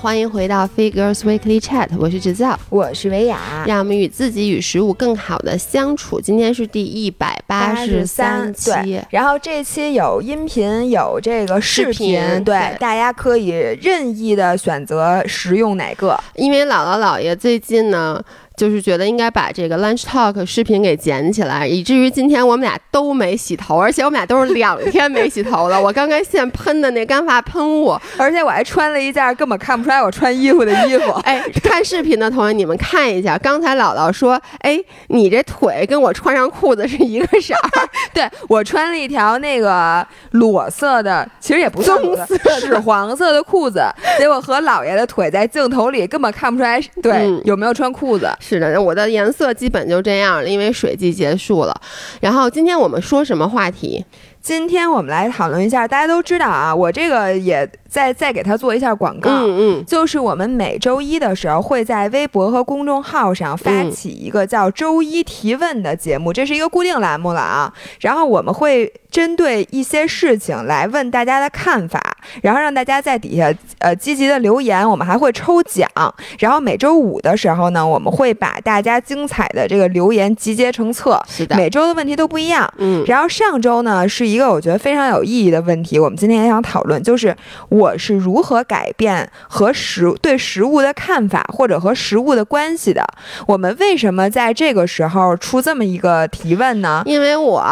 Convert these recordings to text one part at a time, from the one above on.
欢迎回到 Figures Weekly Chat，我是制造，我是维雅，让我们与自己与食物更好的相处。今天是第一百八十三期，然后这期有音频，有这个视频，对，大家可以任意的选择食用哪个。因为姥姥姥爷最近呢。就是觉得应该把这个 lunch talk 视频给剪起来，以至于今天我们俩都没洗头，而且我们俩都是两天没洗头了。我刚刚现喷的那干发喷雾，而且我还穿了一件根本看不出来我穿衣服的衣服。哎，看视频的同学，你们看一下，刚才姥姥说，哎，你这腿跟我穿上裤子是一个色儿。对我穿了一条那个裸色的，其实也不棕色，是黄色的裤子。结果和姥爷的腿在镜头里根本看不出来，对，有没有穿裤子。是的，我的颜色基本就这样了，因为水季结束了。然后今天我们说什么话题？今天我们来讨论一下，大家都知道啊，我这个也再再给他做一下广告，嗯嗯，就是我们每周一的时候会在微博和公众号上发起一个叫“周一提问”的节目，这是一个固定栏目了啊。然后我们会针对一些事情来问大家的看法，然后让大家在底下呃积极的留言，我们还会抽奖。然后每周五的时候呢，我们会把大家精彩的这个留言集结成册，是的，每周的问题都不一样，嗯。然后上周呢是一个我觉得非常有意义的问题，我们今天也想讨论，就是我是如何改变和食对食物的看法，或者和食物的关系的。我们为什么在这个时候出这么一个提问呢？因为我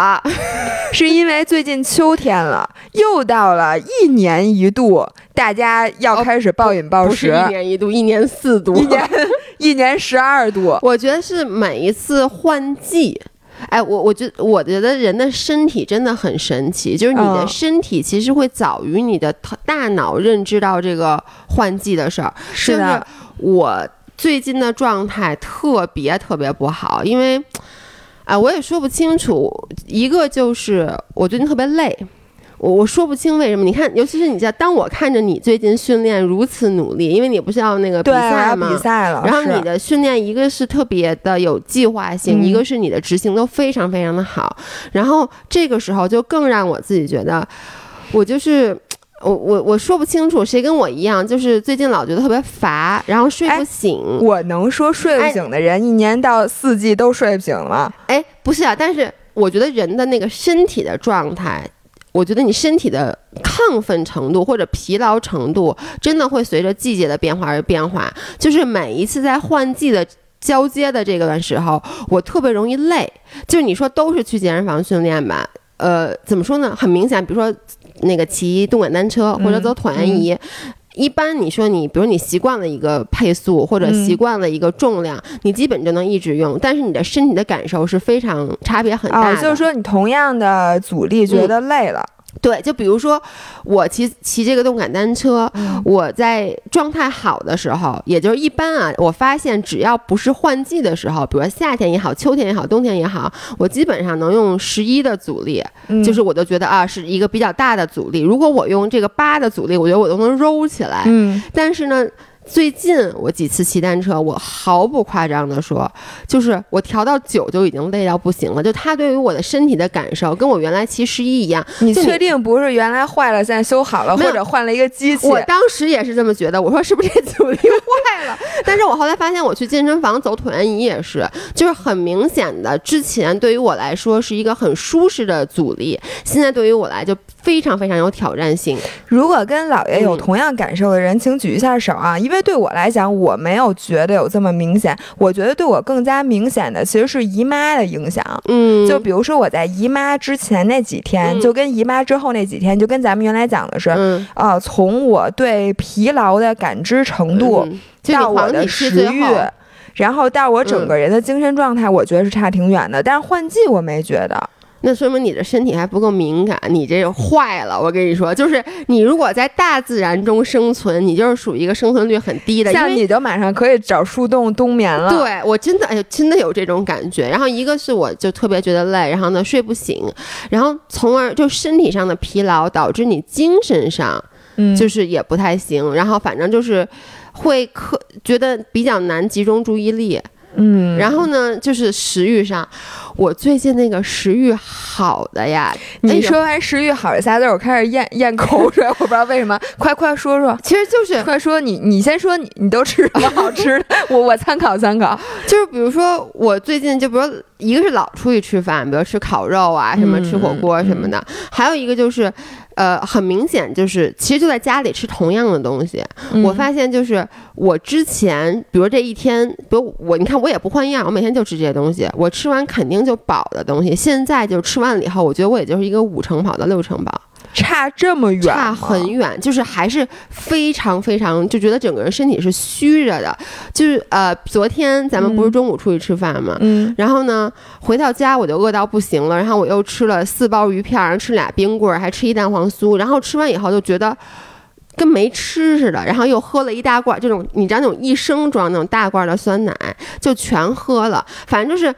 是因为最近秋天了，又到了一年一度，大家要开始暴饮暴食，一年一度，一年四度，一年一年十二度。我觉得是每一次换季。哎，我我觉我觉得人的身体真的很神奇，就是你的身体其实会早于你的大脑认知到这个换季的事儿。是的，我最近的状态特别特别不好，因为，哎，我也说不清楚。一个就是我最近特别累。我我说不清为什么，你看，尤其是你在当我看着你最近训练如此努力，因为你不是要那个比赛吗？比赛了。然后你的训练一个是特别的有计划性，一个是你的执行都非常非常的好。然后这个时候就更让我自己觉得，我就是我我我说不清楚谁跟我一样，就是最近老觉得特别乏，然后睡不醒。我能说睡不醒的人，一年到四季都睡不醒吗？哎，不是啊，但是我觉得人的那个身体的状态。我觉得你身体的亢奋程度或者疲劳程度，真的会随着季节的变化而变化。就是每一次在换季的交接的这个时候，我特别容易累。就是你说都是去健身房训练吧，呃，怎么说呢？很明显，比如说那个骑动感单车或者走椭圆仪。一般你说你，比如你习惯了一个配速或者习惯了一个重量，你基本就能一直用，但是你的身体的感受是非常差别很大的。就是说你同样的阻力觉得累了。对，就比如说我骑骑这个动感单车，我在状态好的时候，也就是一般啊，我发现只要不是换季的时候，比如说夏天也好，秋天也好，冬天也好，我基本上能用十一的阻力，就是我都觉得啊是一个比较大的阻力。如果我用这个八的阻力，我觉得我都能揉起来。嗯，但是呢。最近我几次骑单车，我毫不夸张的说，就是我调到九就已经累到不行了。就它对于我的身体的感受，跟我原来骑十一一样。你确定不是原来坏了，现在修好了，或者换了一个机器？我当时也是这么觉得。我说是不是这阻力 坏了？但是我后来发现，我去健身房走椭圆仪也是，就是很明显的，之前对于我来说是一个很舒适的阻力，现在对于我来就非常非常有挑战性。如果跟姥爷有同样感受的人，请举一下手啊，因为。对我来讲，我没有觉得有这么明显。我觉得对我更加明显的其实是姨妈的影响。嗯，就比如说我在姨妈之前那几天，就跟姨妈之后那几天，就跟咱们原来讲的是，啊，从我对疲劳的感知程度到我的食欲，然后到我整个人的精神状态，我觉得是差挺远的。但是换季我没觉得。那说明你的身体还不够敏感，你这坏了。我跟你说，就是你如果在大自然中生存，你就是属于一个生存率很低的。像你就马上可以找树洞冬眠了。对我真的，哎呦，真的有这种感觉。然后一个是我就特别觉得累，然后呢睡不醒，然后从而就身体上的疲劳导致你精神上，嗯，就是也不太行。然后反正就是会可觉得比较难集中注意力。嗯，然后呢，就是食欲上，我最近那个食欲好的呀。你说完食欲好这仨字，我开始咽咽口水，我不知道为什么。快快说说，其实就是快说你你先说你你都吃什么好吃的，我我参考参考。就是比如说我最近就比如一个是老出去吃饭，比如吃烤肉啊，什么吃火锅什么的，还有一个就是。呃，很明显就是，其实就在家里吃同样的东西。我发现就是我之前，比如这一天，比如我，你看我也不换样，我每天就吃这些东西，我吃完肯定就饱的东西。现在就吃完了以后，我觉得我也就是一个五成饱到六成饱。差这么远，差很远，就是还是非常非常就觉得整个人身体是虚着的。就是呃，昨天咱们不是中午出去吃饭嘛，嗯，然后呢回到家我就饿到不行了，然后我又吃了四包鱼片，然后吃俩冰棍儿，还吃一蛋黄酥，然后吃完以后就觉得跟没吃似的，然后又喝了一大罐这种你知道那种一升装那种大罐的酸奶，就全喝了，反正就是。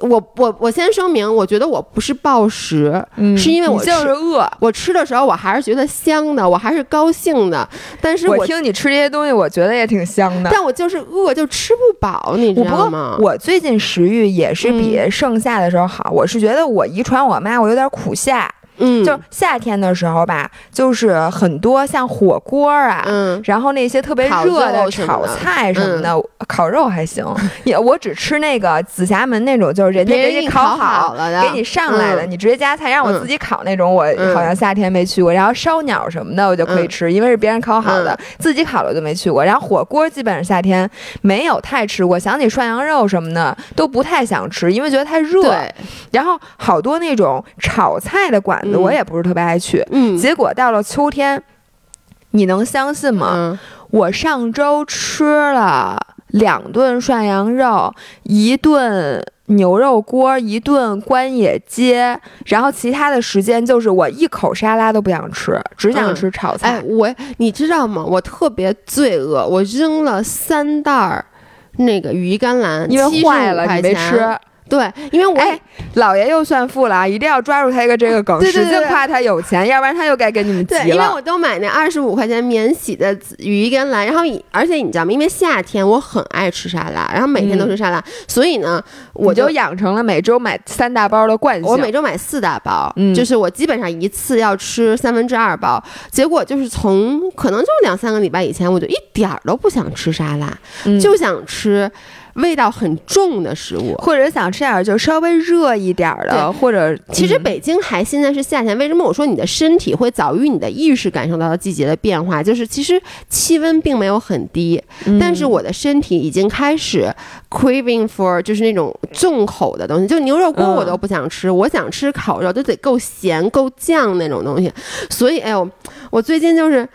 我我我先声明，我觉得我不是暴食，是因为我就是饿。我吃的时候，我还是觉得香的，我还是高兴的。但是我听你吃这些东西，我觉得也挺香的。但我就是饿，就吃不饱，你知道吗？我最近食欲也是比盛夏的时候好。我是觉得我遗传我妈，我有点苦夏。嗯，就夏天的时候吧，就是很多像火锅啊，嗯，然后那些特别热的炒菜什么的，烤肉还行。也我只吃那个紫霞门那种，就是人家给你烤好了的，给你上来的，你直接加菜，让我自己烤那种，我好像夏天没去过。然后烧鸟什么的，我就可以吃，因为是别人烤好的，自己烤了就没去过。然后火锅基本上夏天没有太吃过，想起涮羊肉什么的都不太想吃，因为觉得太热。然后好多那种炒菜的馆。我也不是特别爱去，嗯，结果到了秋天，你能相信吗？我上周吃了两顿涮羊肉，一顿牛肉锅，一顿关野街，然后其他的时间就是我一口沙拉都不想吃，只想吃炒菜。哎，我你知道吗？我特别罪恶，我扔了三袋儿那个羽衣甘蓝，因为坏了你没吃。对，因为我老爷又算富了啊！一定要抓住他一个这个梗，使劲夸他有钱，要不然他又该跟你们急了。因为我都买那二十五块钱免洗的羽衣甘蓝，然后而且你知道吗？因为夏天我很爱吃沙拉，然后每天都吃沙拉，所以呢，我就养成了每周买三大包的惯性。我每周买四大包，就是我基本上一次要吃三分之二包。结果就是从可能就两三个礼拜以前，我就一点儿都不想吃沙拉，就想吃。味道很重的食物，或者想吃点就稍微热一点的，或者其实北京还现在是夏天，为什么我说你的身体会早于你的意识感受到季节的变化？就是其实气温并没有很低，但是我的身体已经开始 craving for 就是那种重口的东西，就牛肉锅我都不想吃，我想吃烤肉都得够咸够酱那种东西，所以哎呦，我最近就是。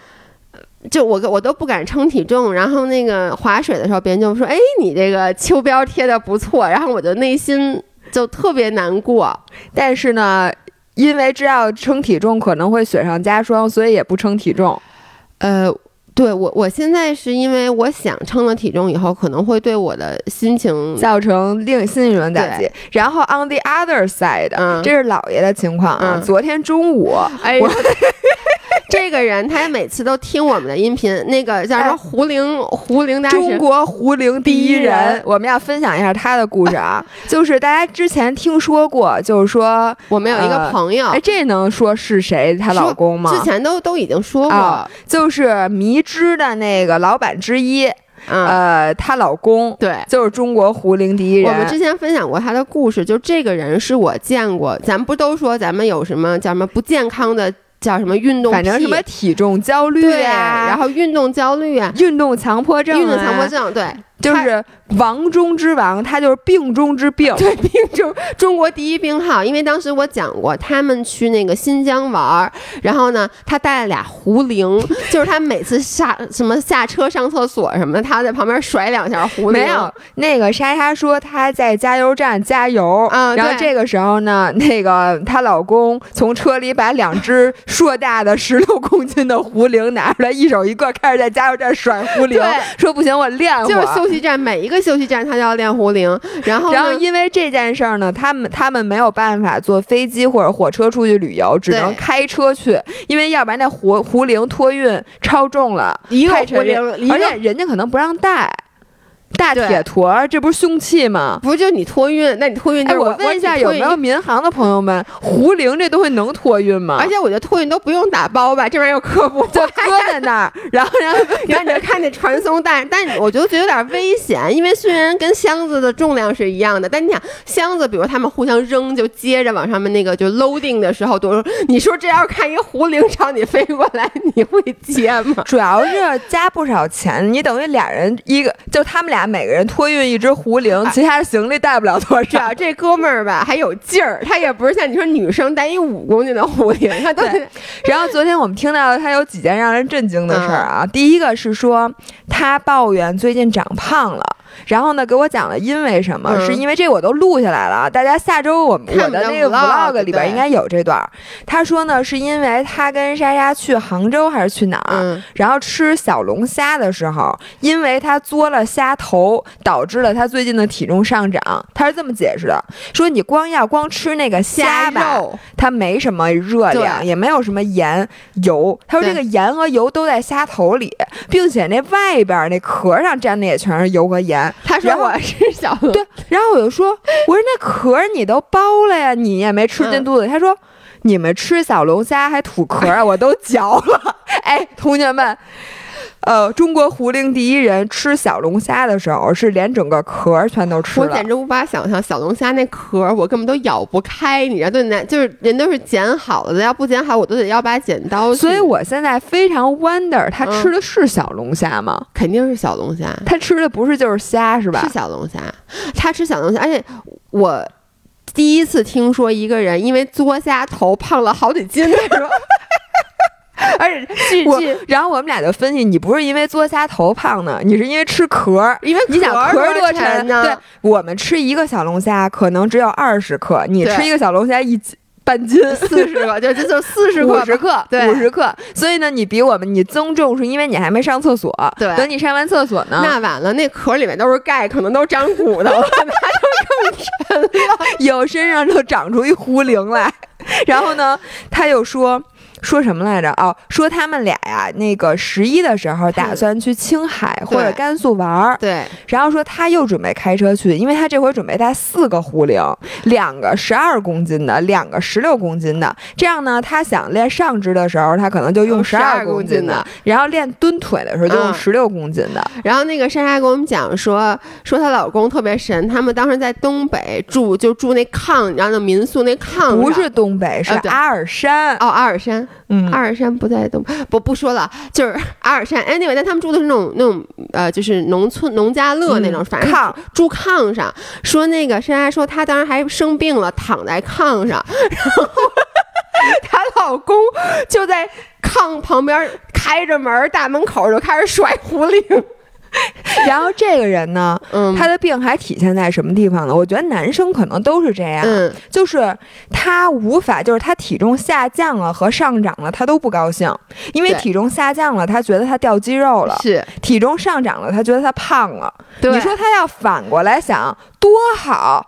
就我我都不敢称体重，然后那个划水的时候，别人就说：“哎，你这个秋膘贴的不错。”然后我就内心就特别难过。但是呢，因为知道称体重可能会雪上加霜，所以也不称体重。呃，对我我现在是因为我想称了体重以后，可能会对我的心情造成另新一轮打击。然后 on the other side，这是姥爷的情况啊。昨天中午，哎呦。这个人他每次都听我们的音频，那个叫什么胡灵胡灵大神，中国胡灵第一人，我们要分享一下他的故事啊。就是大家之前听说过，就是说我们有一个朋友，哎，这能说是谁？她老公吗？之前都都已经说过，就是迷之的那个老板之一，呃，她老公对，就是中国胡灵第一人。我们之前分享过他的故事，就这个人是我见过，咱们不都说咱们有什么叫什么不健康的？叫什么运动？反正什么体重焦虑啊，然后运动焦虑啊，运动强迫症，运动强迫症，对。就是王中之王，他就是病中之病，对，病中中国第一病号。因为当时我讲过，他们去那个新疆玩，然后呢，他带了俩壶铃，就是他每次下什么下车上厕所什么的，他在旁边甩两下壶铃。没有，那个莎莎说她在加油站加油，嗯，然后这个时候呢，那个她老公从车里把两只硕大的十六公斤的壶铃拿出来，一手一个，开始在加油站甩壶铃，说不行，我练会。休息站每一个休息站，他都要练壶铃。然后，然后因为这件事儿呢，他们他们没有办法坐飞机或者火车出去旅游，只能开车去，因为要不然那壶壶铃托运超重了，一个壶铃，而且人家可能不让带。大铁坨，这不是凶器吗？不是，就你托运，那你托运就是我问一下，有没有民航的朋友们，胡铃这东西能托运吗？而且我觉得托运都不用打包吧，这玩意儿有科普，就搁在那儿，然后然后然后你就看那传送带，但我觉得觉得有点危险，因为虽然跟箱子的重量是一样的，但你想箱子，比如他们互相扔，就接着往上面那个就 loading 的时候，多你说这要看一个胡铃朝你飞过来，你会接吗？主要是加不少钱，你等于俩人一个，就他们俩每个人托运一只壶铃，其他的行李带不了多少。这哥们儿吧还有劲儿，他也不是像你说女生带一五公斤的壶铃，他都。然后昨天我们听到了他有几件让人震惊的事儿啊，第一个是说他抱怨最近长胖了。然后呢，给我讲了因为什么？是因为这我都录下来了，大家下周我我的那个 vlog 里边应该有这段。他说呢，是因为他跟莎莎去杭州还是去哪儿，然后吃小龙虾的时候，因为他嘬了虾头，导致了他最近的体重上涨。他是这么解释的：说你光要光吃那个虾肉，它没什么热量，也没有什么盐油。他说这个盐和油都在虾头里，并且那外边那壳上沾的也全是油和盐。他说我是小龙，对，然后我就说，我说那壳你都剥了呀，你也没吃进肚子。他说，你们吃小龙虾还吐壳啊？我都嚼了。哎，同学们。呃，中国胡铃第一人吃小龙虾的时候是连整个壳全都吃了，我简直无法想象小龙虾那壳，我根本都咬不开。你知道，对那就是人都是剪好了的，要不剪好我都得要把剪刀。所以我现在非常 wonder，他吃的是小龙虾吗？肯定是小龙虾，他吃的不是就是虾是吧？是小龙虾，他吃小龙虾，而且我第一次听说一个人因为嘬虾头胖了好几斤，是吧？而且我，然后我们俩就分析，你不是因为嘬虾头胖的，你是因为吃壳，因为你想壳多沉呢？对，我们吃一个小龙虾可能只有二十克，你吃一个小龙虾一半斤四十克，就就就四十 五十克，对，五十克。所以呢，你比我们你增重是因为你还没上厕所，对，等你上完厕所呢，那晚了，那壳里面都是钙，可能都长骨头了，它就更沉了，有身上就长出一壶铃来。然后呢，他又说。说什么来着？哦，说他们俩呀，那个十一的时候打算去青海或者甘肃玩儿。对。然后说他又准备开车去，因为他这回准备带四个壶铃，两个十二公斤的，两个十六公斤的。这样呢，他想练上肢的时候，他可能就用十二公斤的；然后练蹲腿的时候就用十六公斤的。然后那个莎莎跟我们讲说，说她老公特别神，他们当时在东北住，就住那炕，然后那民宿那炕。不是东北，是阿尔山。哦，阿尔山。嗯，阿尔山不在东，不不说了，就是阿尔山。Anyway，但他们住的是那种那种呃，就是农村农家乐那种，反正炕住炕上。说那个珊珊说她当时还生病了，躺在炕上，然后 她老公就在炕旁边开着门，大门口就开始甩壶铃。然后这个人呢，他的病还体现在什么地方呢？我觉得男生可能都是这样，就是他无法，就是他体重下降了和上涨了，他都不高兴，因为体重下降了，他觉得他掉肌肉了；是体重上涨了，他觉得他胖了。你说他要反过来想，多好。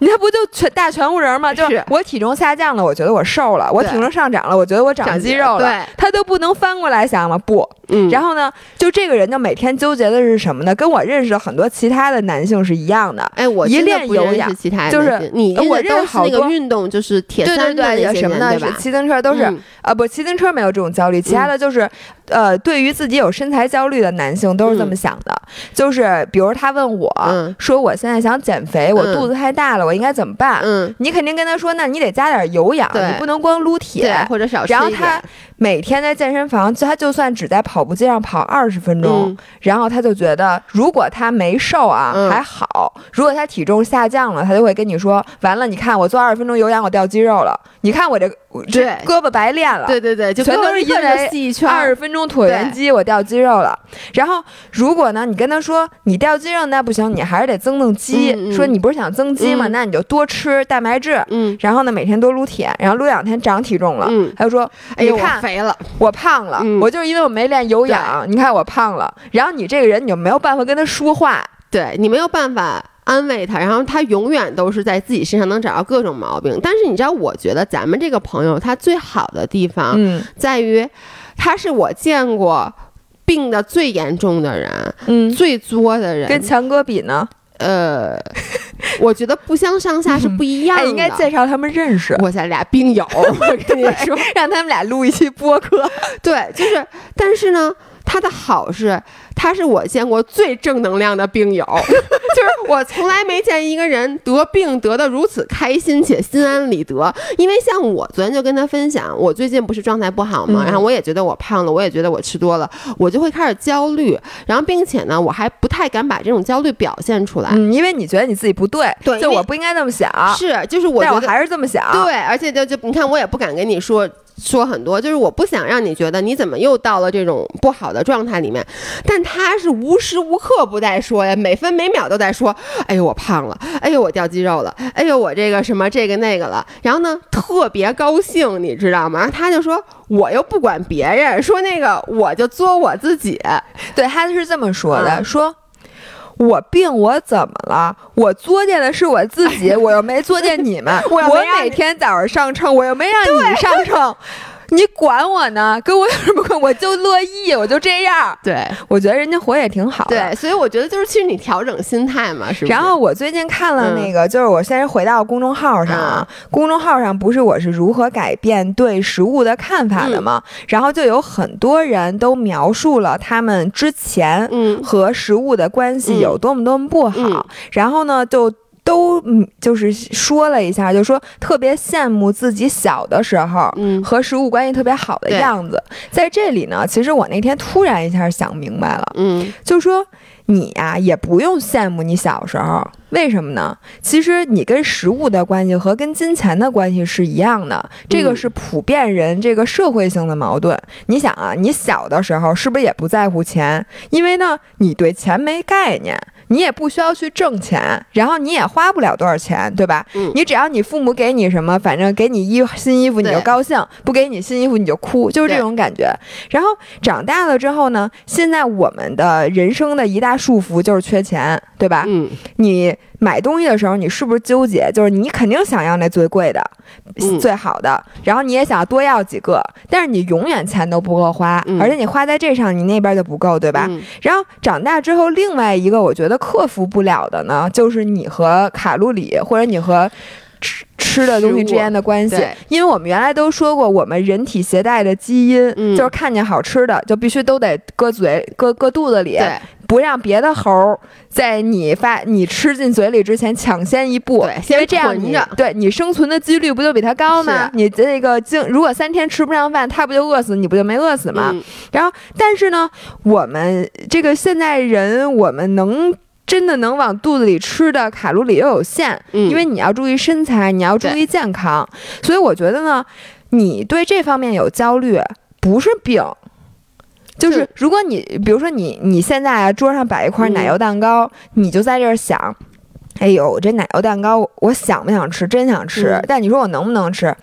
你那不就全大全乎人吗？就是我体重下降了，我觉得我瘦了；我体重上涨了，我觉得我长肌肉了。对，他都不能翻过来想吗？不，嗯。然后呢，就这个人就每天纠结的是什么呢？跟我认识的很多其他的男性是一样的。哎，我一练有氧，其他就是你我认识那个运动，就是铁三的那些人，对吧？骑自行车都是啊，不，骑自行车没有这种焦虑，其他的就是。呃，对于自己有身材焦虑的男性都是这么想的，就是比如他问我说：“我现在想减肥，我肚子太大了，我应该怎么办？”嗯，你肯定跟他说：“那你得加点有氧，你不能光撸铁或者少吃然后他每天在健身房，他就算只在跑步机上跑二十分钟，然后他就觉得，如果他没瘦啊还好，如果他体重下降了，他就会跟你说：“完了，你看我做二十分钟有氧，我掉肌肉了。你看我这这胳膊白练了。”对对对，就全都是因为二十分钟。椭圆机，我掉肌肉了。然后，如果呢，你跟他说你掉肌肉那不行，你还是得增增肌。说你不是想增肌吗？那你就多吃蛋白质。嗯。然后呢，每天多撸铁，然后撸两天长体重了。嗯。他就说：“哎呦，我肥了，我胖了，我就是因为我没练有氧。你看我胖了。然后你这个人，你就没有办法跟他说话。对你没有办法安慰他，然后他永远都是在自己身上能找到各种毛病。但是你知道，我觉得咱们这个朋友他最好的地方，在于他是我见过。病的最严重的人，嗯，最作的人，跟强哥比呢？呃，我觉得不相上下是不一样的。应该介绍他们认识。我咱俩病友，我跟你说，让他们俩录一期播客。对，就是，但是呢。他的好是，他是我见过最正能量的病友，就是我从来没见一个人得病得的如此开心且心安理得。因为像我昨天就跟他分享，我最近不是状态不好嘛，然后我也觉得我胖了，我也觉得我吃多了，我就会开始焦虑，然后并且呢，我还不太敢把这种焦虑表现出来，因为你觉得你自己不对，对，就我不应该这么想，是，就是我，但我还是这么想，对，而且就就你看，我也不敢跟你说。说很多，就是我不想让你觉得你怎么又到了这种不好的状态里面，但他是无时无刻不在说呀，每分每秒都在说，哎呦我胖了，哎呦我掉肌肉了，哎呦我这个什么这个那个了，然后呢特别高兴，你知道吗？他就说我又不管别人，说那个我就作我自己，对，他是这么说的，说。我病，我怎么了？我作践的是我自己，我又没作践你们。我每天早上上秤，我又没让你上秤。你管我呢？跟我有什么关？我就乐意，我就这样。对，我觉得人家活也挺好的。对，所以我觉得就是其实你调整心态嘛，是。然后我最近看了那个，就是我先回到公众号上啊，公众号上不是我是如何改变对食物的看法的吗？然后就有很多人都描述了他们之前和食物的关系有多么多么不好，然后呢就。都嗯，就是说了一下，就说特别羡慕自己小的时候，嗯，和食物关系特别好的样子。在这里呢，其实我那天突然一下想明白了，嗯，就说你呀也不用羡慕你小时候，为什么呢？其实你跟食物的关系和跟金钱的关系是一样的，这个是普遍人这个社会性的矛盾。你想啊，你小的时候是不是也不在乎钱？因为呢，你对钱没概念。你也不需要去挣钱，然后你也花不了多少钱，对吧？嗯，你只要你父母给你什么，反正给你衣新衣服你就高兴，不给你新衣服你就哭，就是这种感觉。然后长大了之后呢，现在我们的人生的一大束缚就是缺钱，对吧？嗯，你。买东西的时候，你是不是纠结？就是你肯定想要那最贵的、最好的，然后你也想多要几个，但是你永远钱都不够花，而且你花在这上，你那边就不够，对吧？然后长大之后，另外一个我觉得克服不了的呢，就是你和卡路里或者你和吃吃的东西之间的关系，因为我们原来都说过，我们人体携带的基因就是看见好吃的就必须都得搁嘴、搁搁肚子里。不让别的猴儿在你发你吃进嘴里之前抢先一步，因为这样你对你生存的几率不就比它高吗？你这个经如果三天吃不上饭，它不就饿死，你不就没饿死吗？然后，但是呢，我们这个现在人，我们能真的能往肚子里吃的卡路里又有限，因为你要注意身材，你要注意健康，所以我觉得呢，你对这方面有焦虑不是病。就是如果你比如说你你现在啊桌上摆一块奶油蛋糕，你就在这儿想，哎呦这奶油蛋糕我想不想吃？真想吃，但你说我能不能吃？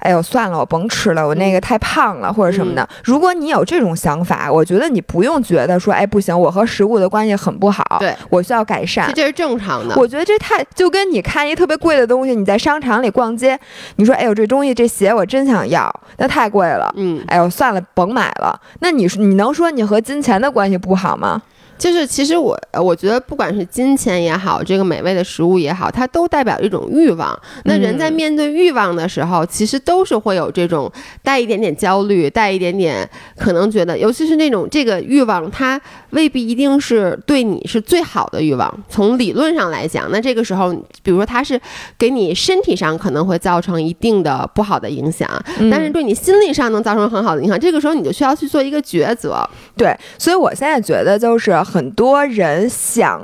哎呦，算了，我甭吃了，我那个太胖了或者什么的。如果你有这种想法，我觉得你不用觉得说，哎，不行，我和食物的关系很不好，对我需要改善，这是正常的。我觉得这太就跟你看一特别贵的东西，你在商场里逛街，你说，哎呦，这东西这鞋我真想要，那太贵了，嗯，哎呦，算了，甭买了。那你说，你能说你和金钱的关系不好吗？就是其实我我觉得不管是金钱也好，这个美味的食物也好，它都代表一种欲望。那人在面对欲望的时候，其实都是会有这种带一点点焦虑，带一点点可能觉得，尤其是那种这个欲望，它未必一定是对你是最好的欲望。从理论上来讲，那这个时候，比如说它是给你身体上可能会造成一定的不好的影响，但是对你心理上能造成很好的影响。这个时候你就需要去做一个抉择。对，所以我现在觉得就是。很多人想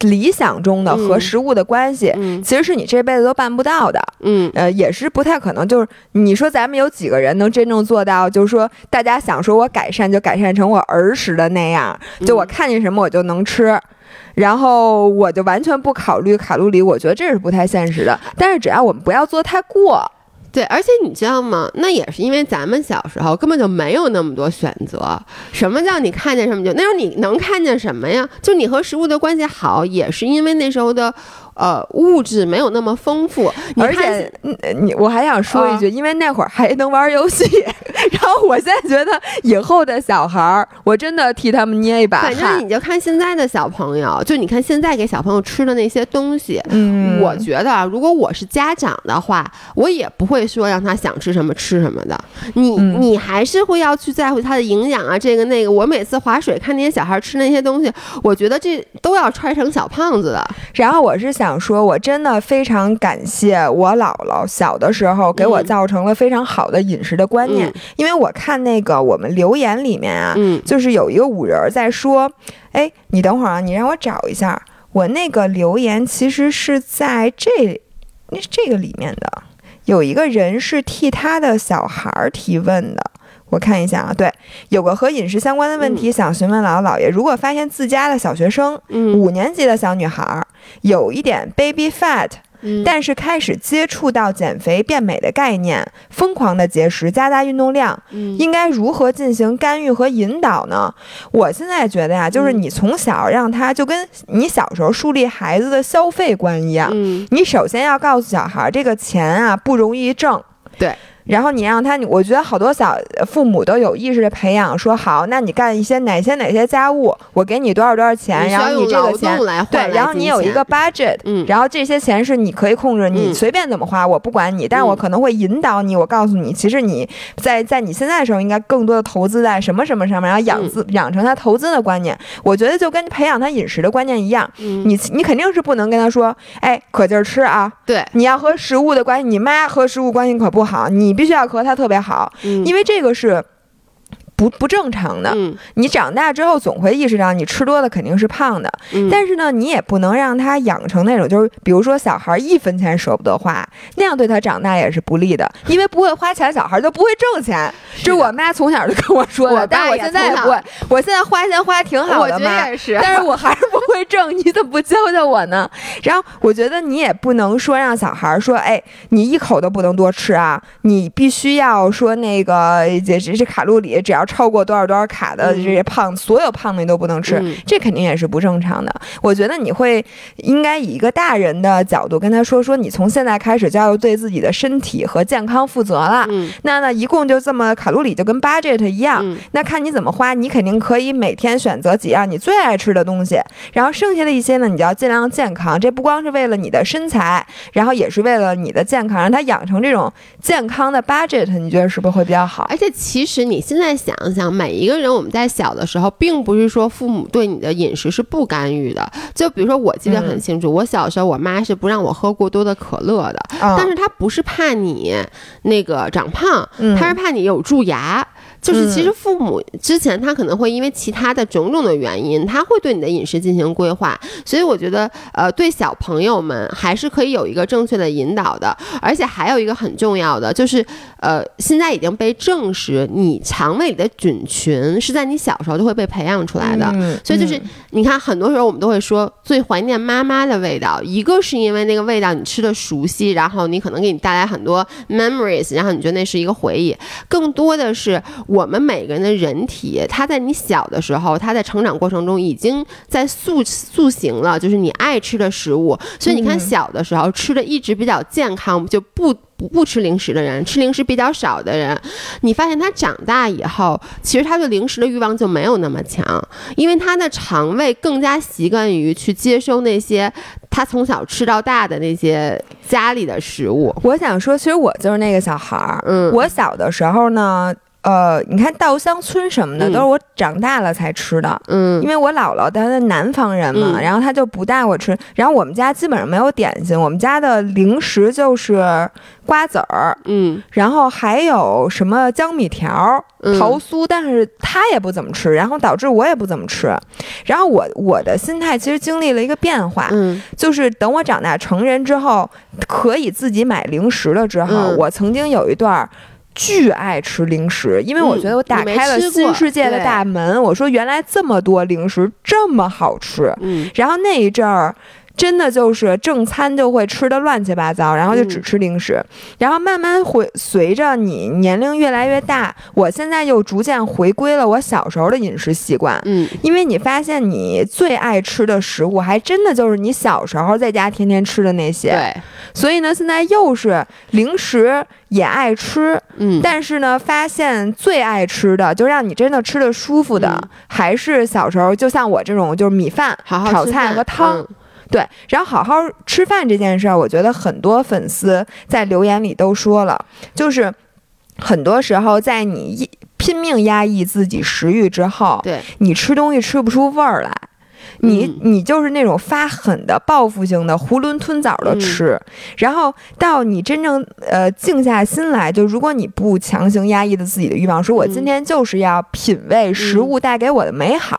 理想中的和食物的关系，其实是你这辈子都办不到的。嗯，呃，也是不太可能。就是你说咱们有几个人能真正做到？就是说，大家想说我改善就改善成我儿时的那样，就我看见什么我就能吃，然后我就完全不考虑卡路里。我觉得这是不太现实的。但是只要我们不要做太过。对，而且你知道吗？那也是因为咱们小时候根本就没有那么多选择。什么叫你看见什么就？那时候你能看见什么呀？就你和食物的关系好，也是因为那时候的呃物质没有那么丰富，而且嗯你我还想说一句，因为那会儿还能玩游戏，然后我现在觉得以后的小孩儿，我真的替他们捏一把反正。你就看现在的小朋友，就你看现在给小朋友吃的那些东西，嗯，我觉得啊，如果我是家长的话，我也不会说让他想吃什么吃什么的。你、嗯你还是会要去在乎他的营养啊，这个那个。我每次划水看那些小孩吃那些东西，我觉得这都要揣成小胖子的。然后我是想说，我真的非常感谢我姥姥小的时候给我嗯造成了非常好的饮食的观念，嗯因为我看那个我们留言里面啊，嗯就是有一个五人儿在说，哎，你等会儿啊，你让我找一下，我那个留言其实是在这那这个里面的，有一个人是替他的小孩儿提问的。我看一下啊，对，有个和饮食相关的问题想询问姥姥姥爷，如果发现自家的小学生嗯五年级的小女孩儿有一点 baby fat，嗯但是开始接触到减肥变美的概念，疯狂的节食，加大运动量，嗯应该如何进行干预和引导呢？我现在觉得呀，就是嗯你从小让他就跟你小时候树立孩子的消费观一样，嗯你首先要告诉小孩，这个钱啊不容易挣。对。然后你让他，我觉得好多小父母都有意识的培养，说好，那你干一些哪些哪些家务，我给你多少多少钱，然后你这个钱对，然后你有一个 budget，嗯。然后这些钱是你可以控制，你嗯。随便怎么花，我不管你，但是我嗯可能会引导你，我告诉你，其实你在在你现在的时候，应该更多的投资在什么什么上面，然后养嗯。资、养成他投资的观念。我觉得就跟培养他饮食的观念一样，嗯。你你肯定是不能跟他说，哎，可劲儿吃啊，对，你要和食物的关系，你妈和食物关系可不好，你必须要和他特别好，嗯因为这个是。不不正常的，嗯你长大之后总会意识到，你吃多了肯定是胖的。嗯但是呢，你也不能让他养成那种，就是比如说小孩一分钱舍不得花，那样对他长大也是不利的。因为不会花钱，小孩就不会挣钱。是这我妈从小就跟我说的，但我现在也不会。我现在花钱花挺好的嘛是，但是我还是不会挣，你怎么不教教我呢？然后我觉得你也不能说让小孩说，哎，你一口都不能多吃啊，你必须要说那个这这这卡路里只要超过多少多少卡的嗯这些胖，所有胖的你都不能吃，嗯这肯定也是不正常的。我觉得你会应该以一个大人的角度跟他说，说你从现在开始就要对自己的身体和健康负责了。嗯那呢，一共就这么卡路里就跟 budget 一样，嗯那看你怎么花，你肯定可以每天选择几样你最爱吃的东西，然后剩下的一些呢，你就要尽量健康。这不光是为了你的身材，然后也是为了你的健康，让他养成这种健康的 budget，你觉得是不是会比较好？而且其实你现在想想想，每一个人我们在小的时候，并不是说父母对你的饮食是不干预的。就比如说，我记得很嗯清楚，我小时候我妈是不让我喝过多的可乐的，嗯但是她不是怕你那个长胖，嗯她是怕你有蛀牙。就是其实父母之前他可能会因为其他的种种的原因，他会对你的饮食进行规划，所以我觉得呃对小朋友们还是可以有一个正确的引导的，而且还有一个很重要的就是呃现在已经被证实，你肠胃里的菌群是在你小时候就会被培养出来的，嗯。所以就是嗯。你看，很多时候我们都会说最怀念妈妈的味道，一个是因为那个味道你吃的熟悉，然后你可能给你带来很多 memories，然后你觉得那是一个回忆。更多的是我们每个人的人体，它在你小的时候，它在成长过程中已经在塑塑形了，就是你爱吃的食物。所以你看，嗯小的时候吃的一直比较健康，就不。不不吃零食的人，吃零食比较少的人，你发现他长大以后，其实他对零食的欲望就没有那么强，因为他的肠胃更加习惯于去接收那些他从小吃到大的那些家里的食物。我想说，其实我就是那个小孩儿。嗯，我小的时候呢，呃，你看稻香村什么的，嗯都是我长大了才吃的。嗯因为我姥姥她是南方人嘛，嗯然后她就不带我吃。然后我们家基本上没有点心，我们家的零食就是瓜子儿，嗯然后还有什么江米条、嗯桃酥，但是她也不怎么吃，然后导致我也不怎么吃。然后我我的心态其实经历了一个变化，嗯就是等我长大成人之后，可以自己买零食了之后，嗯我曾经有一段儿。巨爱吃零食，因为我觉得我打开了新世界的大门。我说原来这么多零食这么好吃，嗯然后那一阵儿真的就是正餐就会吃的乱七八糟，然后就只吃零食，然后慢慢回随着你年龄越来越大，我现在又逐渐回归了我小时候的饮食习惯。嗯，因为你发现你最爱吃的食物，还真的就是你小时候在家天天吃的那些。对，所以呢，现在又是零食也爱吃，嗯，但是呢，发现最爱吃的，就让你真的吃的舒服的，嗯还是小时候就像我这种，就是米饭、好好炒菜和汤。嗯对，然后好好吃饭这件事儿，我觉得很多粉丝在留言里都说了，就是很多时候在你一拼命压抑自己食欲之后，对，你吃东西吃不出味儿来。你嗯你就是那种发狠的、报复性的、囫囵吞枣的嗯吃，然后到你真正呃静下心来，就如果你不强行压抑的自己的欲望，说我今嗯天就是要品味食物带给我的美好，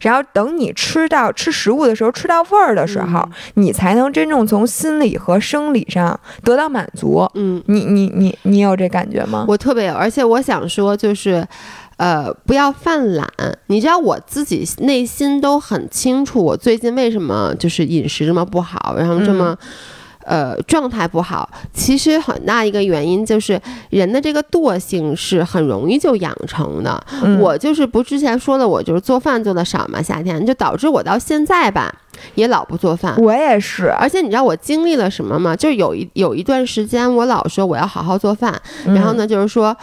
然后等你吃到吃食物的时候吃到味儿的时候，嗯你才能真正从心理和生理上得到满足。嗯，你你你你有这感觉吗？我特别有，而且我想说就是。呃，不要犯懒。你知道我自己内心都很清楚，我最近为什么就是饮食这么不好，然后这么、呃状态不好。其实很大一个原因就是人的这个惰性是很容易就养成的。嗯我就是不之前说的，我就是做饭做的少嘛，夏天就导致我到现在吧也老不做饭。我也是，而且你知道我经历了什么吗？就是有一有一段时间，我老说我要好好做饭，然后呢，就是说。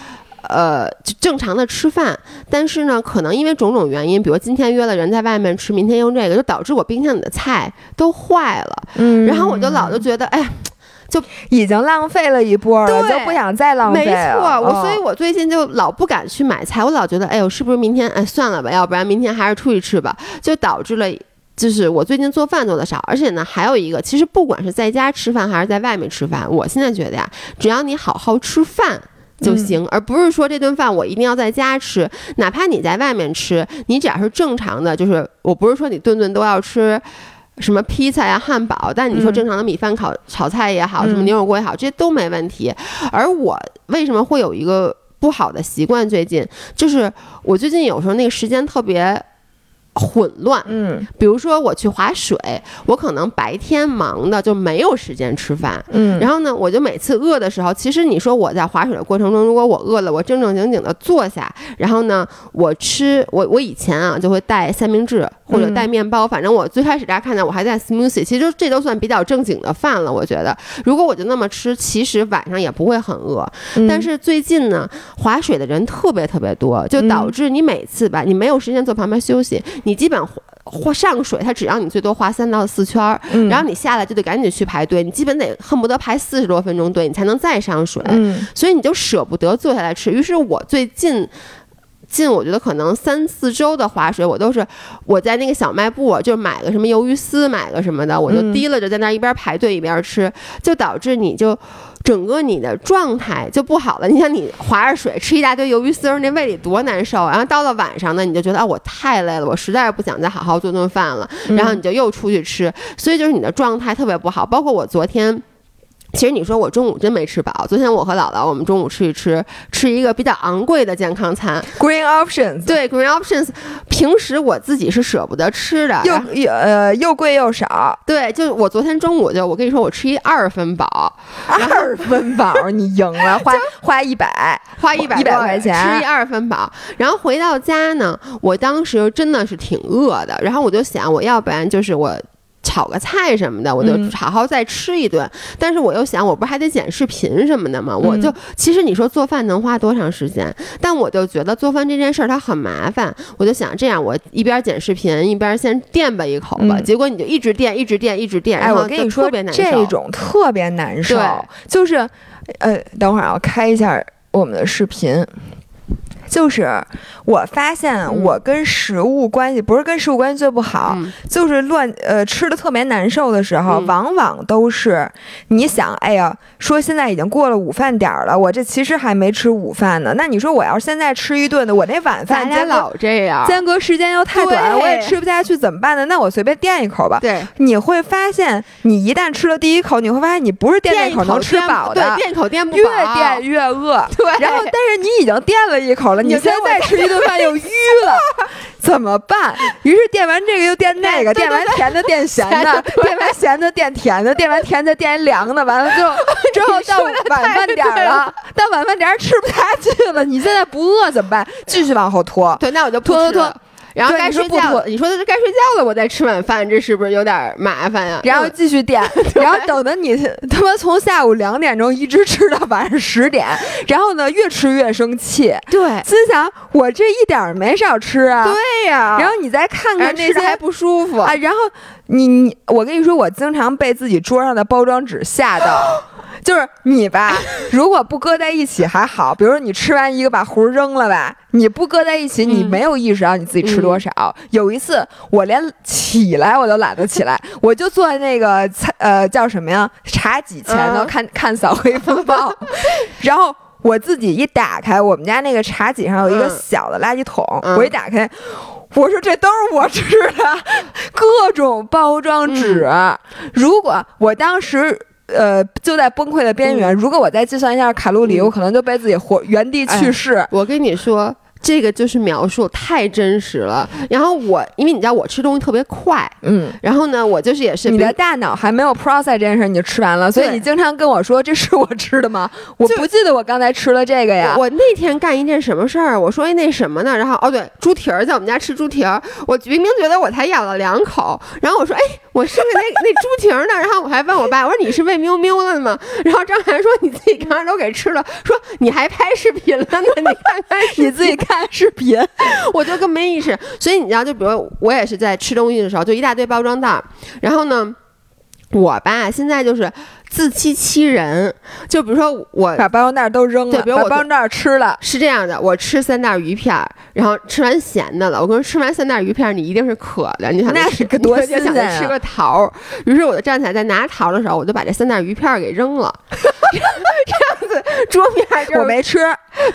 呃，就正常的吃饭，但是呢，可能因为种种原因，比如今天约了人在外面吃，明天用这个，就导致我冰箱里的菜都坏了。嗯，然后我就老就觉得，哎呀，已经浪费了一波了，对就不想再浪费没。错，我所以，嗯我最近就老不敢去买菜，我老觉得，哎呦，是不是明天，哎，算了吧，要不然明天还是出去吃吧，就导致了。就是我最近做饭做的少，而且呢，还有一个，其实不管是在家吃饭还是在外面吃饭，我现在觉得呀，只要你好好吃饭。就行，而不是说这顿饭我一定要在家吃，哪怕你在外面吃，你只要是正常的，就是我不是说你顿顿都要吃什么披萨呀、汉堡，但你说嗯正常的米饭、烤炒菜也好，嗯什么牛肉锅也好，这些都没问题。而我为什么会有一个不好的习惯？最近就是我最近有时候那个时间特别混乱，嗯比如说我去划水，我可能白天忙的就没有时间吃饭。嗯，然后呢，我就每次饿的时候，其实你说我在划水的过程中，如果我饿了，我正正经经的坐下，然后呢，我吃我我以前啊就会带三明治或者带面包，反正我最开始大家看到我还在 smoothie，其实这都算比较正经的饭了。我觉得，如果我就那么吃，其实晚上也不会很饿。嗯但是最近呢，划水的人特别特别多，就导致你每次吧，你没有时间坐旁边休息，你基本划划上水，它只让你最多划三到四圈儿，嗯然后你下来就得赶紧去排队，你基本得恨不得排四十多分钟队，你才能再上水，嗯所以你就舍不得坐下来吃。于是我最近。近我觉得可能三四周的划水，我都是我在那个小卖部，就买个什么鱿鱼丝，买个什么的，我就嗯提了着在那儿一边排队一边吃，就导致你就整个你的状态就不好了。你想你划着水吃一大堆鱿鱼丝儿，那胃里多难受。然后到了晚上呢，你就觉得啊我太累了，我实在是不想再好好做顿饭了，然后你就又出去吃，所以就是你的状态特别不好。包括我昨天。其实你说我中午真没吃饱。昨天我和姥姥我们中午出去吃，吃一个比较昂贵的健康餐。Green options，对，Green Options，平时我自己是舍不得吃的。又又呃又贵又少，对，就我昨天中午就我跟你说，我吃一二分饱，二分饱 你赢了，花花一百，花一百一百块钱吃一二分饱。然后回到家呢，我当时真的是挺饿的，然后我就想，我要不然就是我。炒个菜什么的，我就嗯好好再吃一顿。但是我又想，我不是还得剪视频什么的吗？我就嗯其实你说做饭能花多长时间？但我就觉得做饭这件事儿它很麻烦，我就想这样，我一边剪视频一边先垫吧一口吧。嗯结果你就一直垫，一直垫，一直垫，哎，我跟你说特别，难受。这种特别难受对，就是，呃，等会儿啊我开一下我们的视频。就是我发现嗯我跟食物关系不是跟食物关系最不好，嗯就是乱呃吃的特别难受的时候，嗯往往都是你想，哎呀，说现在已经过了午饭点儿了，我这其实还没吃午饭呢。那你说我要是现在吃一顿的，我那晚咱俩饭间隔老这样。间隔时间又太短了，我也吃不下去，怎么办呢？那我随便垫一口吧。对，你会发现，你一旦吃了第一口，你会发现你不是垫垫一那口能吃饱的对，，垫一口垫不越垫越饿。对，然后，但是你已经垫了一口了，你现在吃一顿饭又淤了，怎么办？于是垫完这个又垫那个，垫 完甜的垫咸的，垫完咸的垫甜的，垫完甜的垫凉的，完了之后 之后到晚饭点了，到晚饭点吃不下去了，你现在不饿怎么办？继续往后拖，对，那我就拖拖拖。然后该睡觉了，你说的是该睡觉了，我再吃晚饭，这是不是有点麻烦呀？然后继续点，然后等的你他妈从下午两点钟一直吃到晚上十点，然后呢越吃越生气，对，心想我这一点没少吃啊，对呀。然后你再看看那些还不舒服啊，然后你你我跟你说，我经常被自己桌上的包装纸吓到。就是你吧，如果不搁在一起还好，比如说你吃完一个把核扔了吧，你不搁在一起，你没有意识到你自己吃多少。有一次我连起来我都懒得起来，我就坐在那个餐呃叫什么呀茶几前头看看扫黑风暴，然后我自己一打开我们家那个茶几上有一个小的垃圾桶，我一打开，我说这都是我吃的，各种包装纸。如果我当时。呃，就在崩溃的边缘。如果我再计算一下卡路里，我可能就被自己活原地去世。我跟你说。这个就是描述太真实了。然后我，因为你知道我吃东西特别快，嗯，然后呢，我就是也是你的大脑还没有 process 这件事，你就吃完了，所以你经常跟我说这是我吃的吗？我不记得我刚才吃了这个呀。我那天干一件什么事儿？我说哎那什么呢？然后哦对，猪蹄儿在我们家吃猪蹄儿，我明明觉得我才咬了两口，然后我说哎我是那那猪蹄儿呢？然后我还问我爸，我说你是喂喵喵了吗？然后张涵说你自己刚刚都给吃了，说你还拍视频了呢？你看看 你自己看。看视频，我就更没意识。所以你知道，就比如我也是在吃东西的时候，就一大堆包装袋。然后呢，我吧现在就是自欺欺人。就比如说我把包装袋都扔了，比如我包装袋吃了，是这样的：我吃三袋鱼片，然后吃完咸的了。我跟你说，吃完三袋鱼片，你一定是渴的。你想那是个多想吃个桃。于是我就站起来，在拿桃的时候，我就把这三袋鱼片给扔了。这样子桌面我没吃，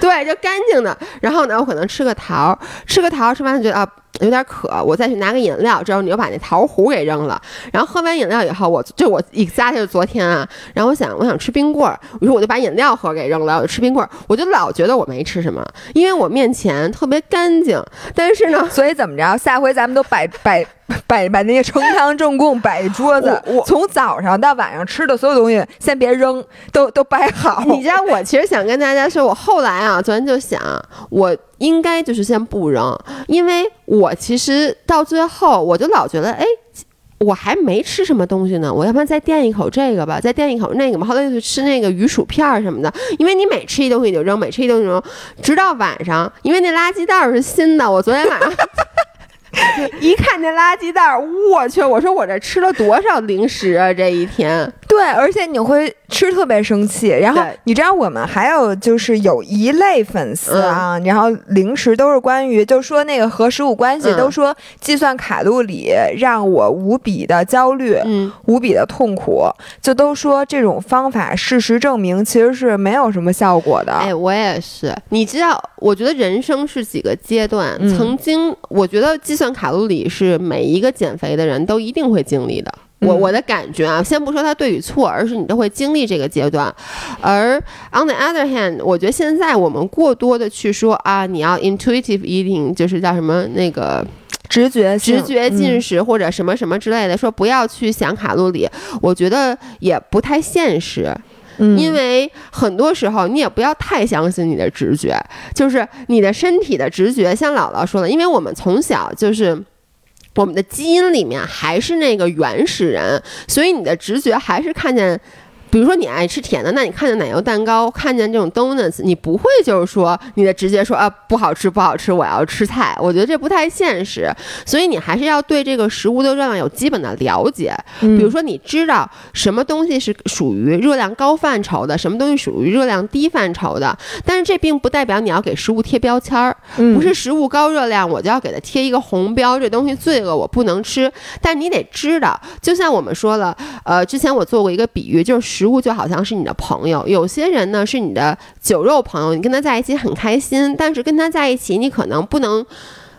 对，就干净的。然后呢，我可能吃个桃，吃个桃，吃完觉得啊有点渴，我再去拿个饮料。之后你又把那桃核给扔了。然后喝完饮料以后，我就我一加就是昨天啊。然后我想我想吃冰棍儿，于是我就把饮料盒给扔了，我就吃冰棍儿。我就老觉得我没吃什么，因为我面前特别干净。但是呢，所以怎么着？下回咱们都摆摆。摆把那些呈堂证供摆一桌子，我从早上到晚上吃的所有东西，先别扔，都都摆好。你知道，我其实想跟大家说，我后来啊，昨天就想，我应该就是先不扔，因为我其实到最后，我就老觉得，哎，我还没吃什么东西呢，我要不然再垫一口这个吧，再垫一口那个嘛。后来就去吃那个鱼薯片什么的，因为你每吃一东西你就扔，每吃一东西扔，直到晚上，因为那垃圾袋是新的，我昨天晚上。一看那垃圾袋，我去！我说我这吃了多少零食啊？这一天，对，而且你会吃特别生气。然后你知道我们还有就是有一类粉丝啊，然后零食都是关于，就说那个和食物关系，都说计算卡路里让我无比的焦虑，嗯，无比的痛苦，就都说这种方法事实证明其实是没有什么效果的。哎，我也是。你知道，我觉得人生是几个阶段，曾经我觉得计算卡路里是每一个减肥的人都一定会经历的。我我的感觉啊，先不说它对与错，而是你都会经历这个阶段。而 on the other hand，我觉得现在我们过多的去说啊，你要 intuitive eating，就是叫什么那个直觉直觉进食或者什么什么之类的，说不要去想卡路里，我觉得也不太现实。因为很多时候你也不要太相信你的直觉，就是你的身体的直觉。像姥姥说的，因为我们从小就是我们的基因里面还是那个原始人，所以你的直觉还是看见。比如说你爱吃甜的，那你看见奶油蛋糕，看见这种 donuts，你不会就是说你的直接说啊不好吃不好吃，我要吃菜。我觉得这不太现实，所以你还是要对这个食物的热量有基本的了解。比如说你知道什么东西是属于热量高范畴的，什么东西属于热量低范畴的，但是这并不代表你要给食物贴标签儿，不是食物高热量我就要给它贴一个红标，这东西罪恶我不能吃。但你得知道，就像我们说了，呃，之前我做过一个比喻，就是。食物就好像是你的朋友，有些人呢是你的酒肉朋友，你跟他在一起很开心，但是跟他在一起，你可能不能，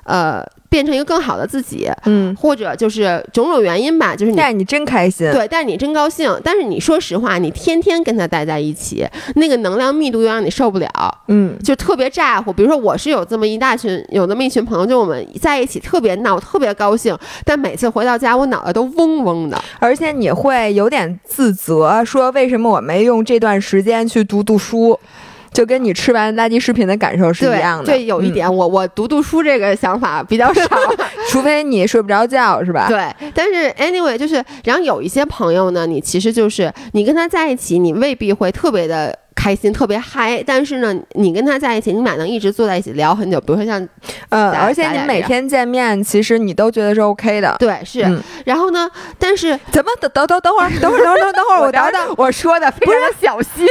呃，变成一个更好的自己，嗯，或者就是种种原因吧，就是你但是你真开心，对，但是你真高兴。但是你说实话，你天天跟他待在一起，那个能量密度又让你受不了，嗯，就特别咋呼。比如说，我是有这么一大群，有那么一群朋友，就我们在一起特别闹，特别高兴。但每次回到家，我脑袋都嗡嗡的。而且你会有点自责，说为什么我没用这段时间去读读书，就跟你吃完垃圾食品的感受是一样的。对，有一嗯点，我我读读书这个想法比较少。除非你睡不着觉，是吧？对，但是 anyway 就是，然后有一些朋友呢，你其实就是你跟他在一起，你未必会特别的开心、特别嗨，但是呢，你跟他在一起，你们俩能一直坐在一起聊很久。比如说像呃，而且你每天见面，其实你都觉得是 OK 的。对是，嗯然后呢，但是怎么等等等等会儿，等会儿，等会儿，等会儿，我等等，我说的非常的小心。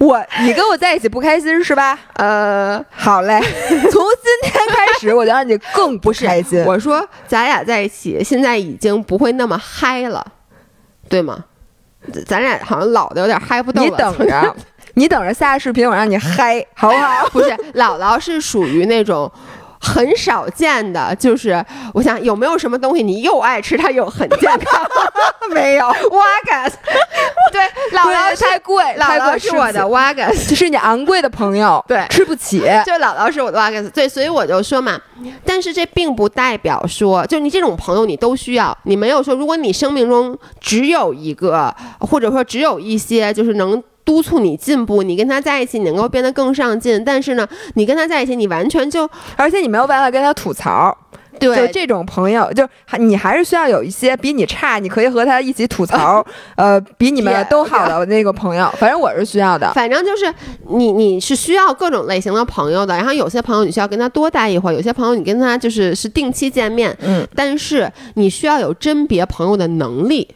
我你跟我在一起不开心是吧？呃，好嘞，从今天开始我就让你更不开心。我说咱俩在一起，现在已经不会那么嗨了，对吗？咱俩好像老的有点嗨不动了。你等着，你等着下个视频我让你嗨，好不好？不是，姥姥是属于那种很少见的，就是我想有没有什么东西你又爱吃它又很健康？没有，哇嘎，对，姥姥太贵，姥太贵姥是我的，Wagas，是你昂贵的朋友，对吃不起。就姥姥是我的哇嘎斯，对，所以我就说嘛，但是这并不代表说，就你这种朋友你都需要，你没有说，如果你生命中只有一个，或者说只有一些，就是能。督促你进步，你跟他在一起，你能够变得更上进。但是呢，你跟他在一起，你完全就而且你没有办法跟他吐槽，对就这种朋友，就还你还是需要有一些比你差，你可以和他一起吐槽，呃，比你们都好的那个朋友。反正我是需要的。反正就是你，你是需要各种类型的朋友的。然后有些朋友你需要跟他多待一会儿，有些朋友你跟他就是是定期见面，嗯，但是你需要有甄别朋友的能力，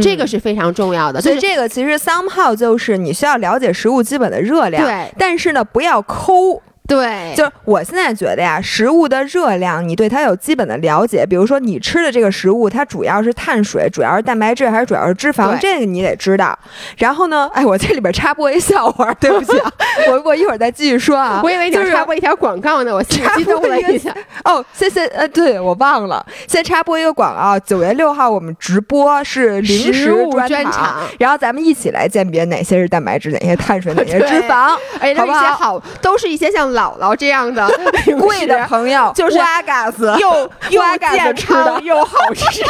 这个是非常重要的。所以这个其实 somehow 就是你需要了解食物基本的热量，对但是呢，不要抠。对，就是我现在觉得呀，食物的热量你对它有基本的了解，比如说你吃的这个食物，它主要是碳水，主要是蛋白质，还是主要是脂肪，这个你得知道。然后呢，哎，我这里边插播一笑话，对不起啊，我我一会儿再继续说啊。我以为你插播一条广告呢，我心里激动了一下。哦，谢谢，呃，对我忘了，先插播一个广告。九月六号我们直播是零食食物专专场然后咱们一起来鉴别哪些是蛋白质，哪些碳水，哪些脂肪，而且都是一些好不好好，都是一些像姥姥这样的 贵的朋友就是哇嘎子，又又健康又好吃。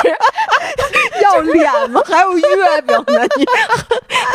要脸吗？还有月饼呢？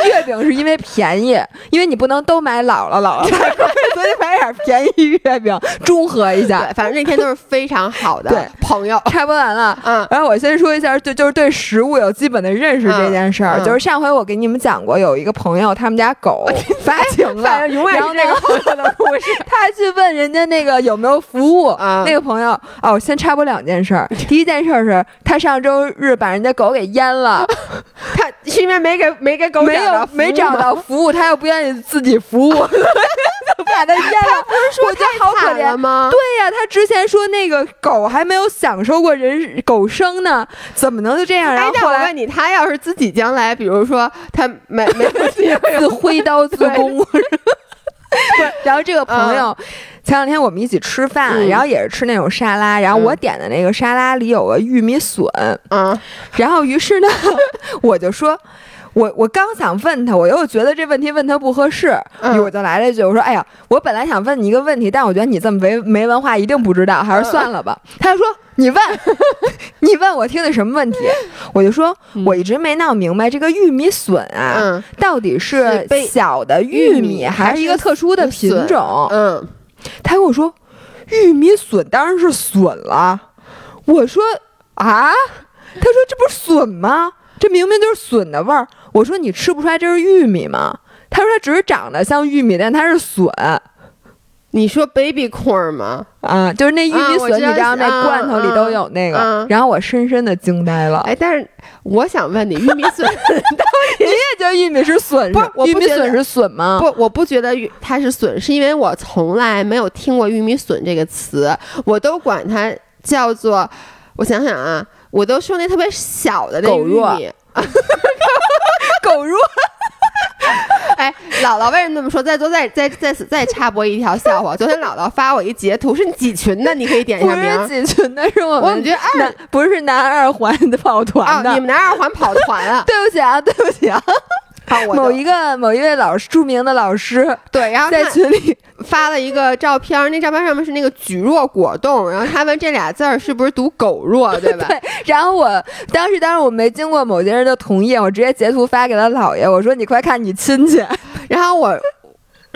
你 月饼是因为便宜，因为你不能都买姥姥姥姥太贵，所以买点便宜月饼中和一下对，。反正那天都是非常好的对朋友。插播完了，嗯，然后我先说一下，就就是对食物有基本的认识这件事儿。嗯嗯就是上回我给你们讲过，有一个朋友他们家狗 发情了，永远然后是这个朋友的故事。他去问人家那个有没有服务，嗯那个朋友哦，我先插播两件事儿。第一件事儿是他上周日把人家狗给阉了，他是因为没给没给狗没有找到没找到服务，他又不愿意自己服务，把他淹了。不是说好可怜。吗？对呀、他之前说那个狗还没有享受过人狗生呢，怎么能就这样？然哎后，后来问你，他要是自己将来，比如说他没没有 自己自挥刀自宫。不是然后这个朋友，前两天我们一起吃饭，嗯。然后也是吃那种沙拉，然后我点的那个沙拉里有个玉米笋，嗯，然后于是呢，我就说。我我刚想问他，我又觉得这问题问他不合适，嗯我就来了一句，我说：“哎呀，我本来想问你一个问题，但我觉得你这么没没文化，一定不知道，还是算了吧。他就说：“你问，你问我听的什么问题？”我就说：“我一直没闹明白这个玉米笋啊，嗯到底是小的玉米玉米还是一个特殊的品种？”嗯，他跟我说：“玉米笋当然是笋了。”我说：“啊？”他说：“这不是笋吗？这明明就是笋的味儿。”我说：“你吃不出来这是玉米吗？”他说：“它只是长得像玉米，但它是笋你说 baby corn 吗？啊，就是那玉米笋，你知道那啊罐头里都有那个。然后我深深的惊呆了。哎，但是我想问你，玉米笋 你也觉得玉米是笋不是我不玉米笋是笋吗？不，我不觉得玉它是笋，是因为我从来没有听过玉米笋这个词，我都管它叫做，我想想啊，我都说那特别小的那玉米。哎，姥姥为什么这么说？在座再再在此再插播一条笑话。昨天姥姥发我一截图，是你几群的？你可以点一下名。是几群的，是我我们觉得二南不是南二环的跑团的。啊，你们南二环跑团啊？对不起啊，对不起啊，啊，我某一个某一位老师著名的老师对，然后在群里，发了一个照片儿，那照片上面是那个举若果冻，然后他问这俩字儿是不是读狗若，对吧？对，然后我当时当时我没经过某些人的同意，我直接截图发给了姥爷，我说你快看你亲戚，然后我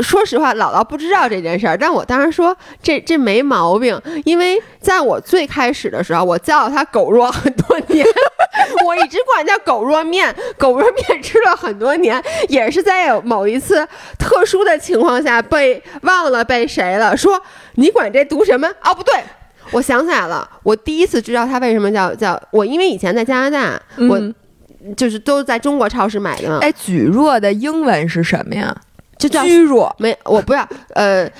说实话，姥姥不知道这件事儿，但我当时说这这没毛病，因为在我最开始的时候，我叫他狗若很多年，我一直管它叫狗若面，狗若面吃了很多年，也是在有某一次特殊的情况下被忘了被谁了，说你管这读什么？哦，不对。我想起来了，我第一次知道他为什么叫叫我，因为以前在加拿大，我嗯就是都在中国超市买的嘛，哎，举弱的英文是什么呀？就叫居弱。没，我不要，呃，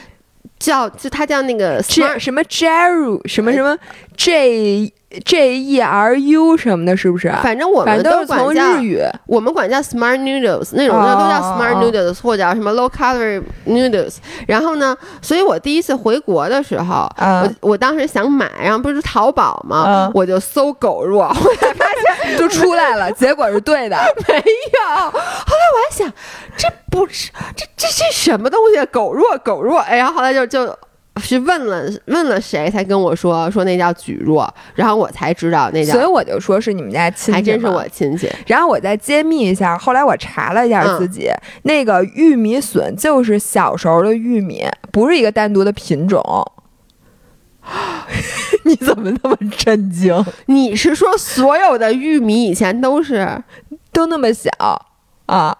叫就他叫那个 smart，什么 Jeru 什么什么 J J E R U 什么的，是不是？反正我们都是从日，语。我们管叫 smart noodles 那种的都叫哦 smart noodles 或者叫什么 low calorie noodles。然后呢，所以我第一次回国的时候，啊我我当时想买，然后不是淘宝嘛，嗯我就搜狗肉，后来发现就出来了，结果是对的。没有。后来我还想，这不是这这这什么东西？狗肉狗肉。哎，然后后来就就。是问了问了谁才跟我说说那叫举弱，然后我才知道那叫所以我就说是你们家亲戚，还真是我。亲戚。然后我再揭秘一下，后来我查了一下嗯自己，那个玉米笋就是小时候的玉米，不是一个单独的品种。你怎么那么震惊？你是说所有的玉米以前都是都那么小啊？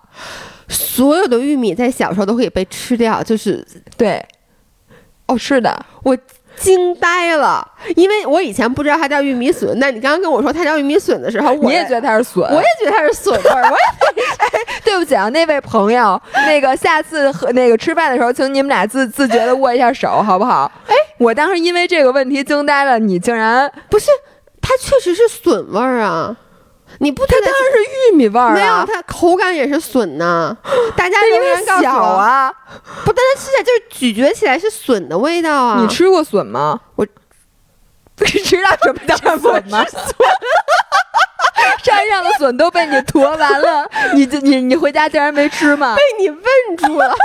所有的玉米在小时候都可以被吃掉？就是对，哦，是的，我惊呆了，因为我以前不知道它叫玉米笋，那你刚刚跟我说它叫玉米笋的时候，我你也觉得它是笋？我也觉得它是笋味儿，我也 对不起啊，那位朋友，那个下次和那个吃饭的时候，请你们俩自自觉的握一下手，好不好？哎，我当时因为这个问题惊呆了，你竟然不是，它确实是笋味儿啊。你不觉得它当然是玉米味儿啊，没有，它口感也是笋呐。大家因为小啊。不，但它吃起来就是咀嚼起来是笋的味道啊。你吃过笋吗？我你知道什么 叫笋吗？山上的笋都被你驮完了，你这你你回家竟然没吃吗？被你问住了。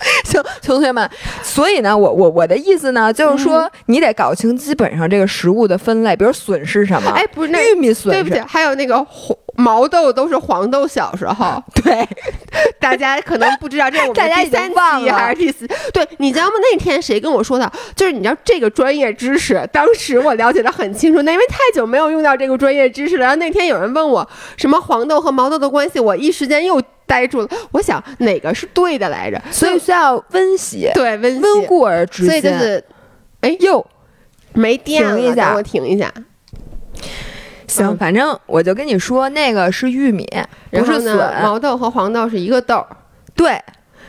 行，同学们，所以呢，我我我的意思呢，就是说，你得搞清基本上这个食物的分类，比如笋是什么，哎，不是那玉米笋对不起，还有那个黄毛豆都是黄豆。小时候，对，大家可能不知道，这是我们第三期还是第四？对，你知道吗？那天谁跟我说的？就是你知道这个专业知识，当时我了解的很清楚，那因为太久没有用到这个专业知识了。然后那天有人问我什么黄豆和毛豆的关系，我一时间又呆住了。我想哪个是对的来着？所以需要温习，对温习，温故而知新。所以就是哎哟，没电了，停一下等我停一下。行，嗯反正我就跟你说，那个是玉米，不是然后呢，笋，毛豆和黄豆是一个豆儿。对。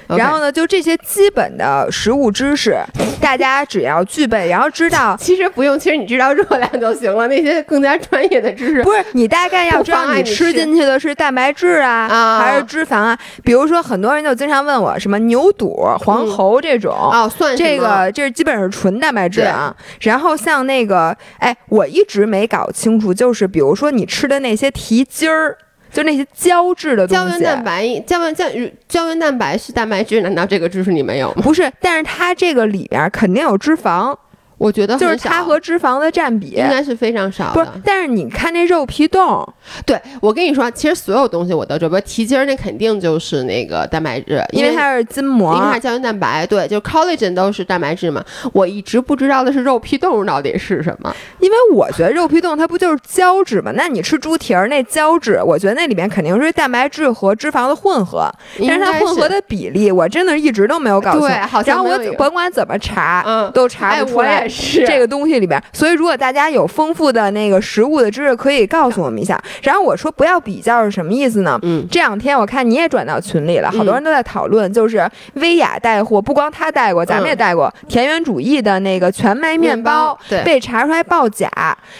然后呢，就这些基本的食物知识，大家只要具备，然后知道 其实不用，其实你知道热量就行了。那些更加专业的知识，不是你大概要知道你吃吃进去的是蛋白质啊，啊还是脂肪啊？比如说，很多人就经常问我什么牛肚、黄喉这种。哦，算这个这是基本上是纯蛋白质啊，然后像那个，哎，我一直没搞清楚，就是比如说你吃的那些蹄筋儿，就那些胶质的东西，胶原蛋白，胶原胶胶原蛋白是蛋白质，难道这个知识你没有吗？不是，但是它这个里边肯定有脂肪，我觉得就是它和脂肪的占比应。该是非常少不但是你看那肉皮冻，对我跟你说，其实所有东西我都知道，比如蹄筋儿那肯定就是那个蛋白质，因为它是筋膜，因为它是胶原蛋白，对，就是 collagen 都是蛋白质嘛。我一直不知道的是肉皮冻到底是什么。因为我觉得肉皮冻它不就是胶质嘛？那你吃猪蹄儿那胶质，我觉得那里面肯定是蛋白质和脂肪的混合，但是它混合的比例我真的一直都没有搞清。对好像然后我甭管怎么查，嗯都查不出来也是这个东西里边。所以如果大家有丰富的那个食物的知识，可以告诉我们一下。然后我说不要比较是什么意思呢？嗯，这两天我看你也转到群里了，好多人都在讨论，就是薇娅带货，不光她带过，咱们也带过田园主义的那个全麦面包，对，被查出来报假，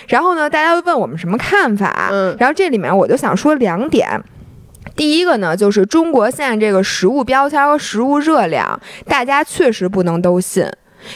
然后呢，大家都问我们什么看法，嗯然后这里面我就想说两点。第一个呢，就是中国现在这个食物标签和食物热量，大家确实不能都信。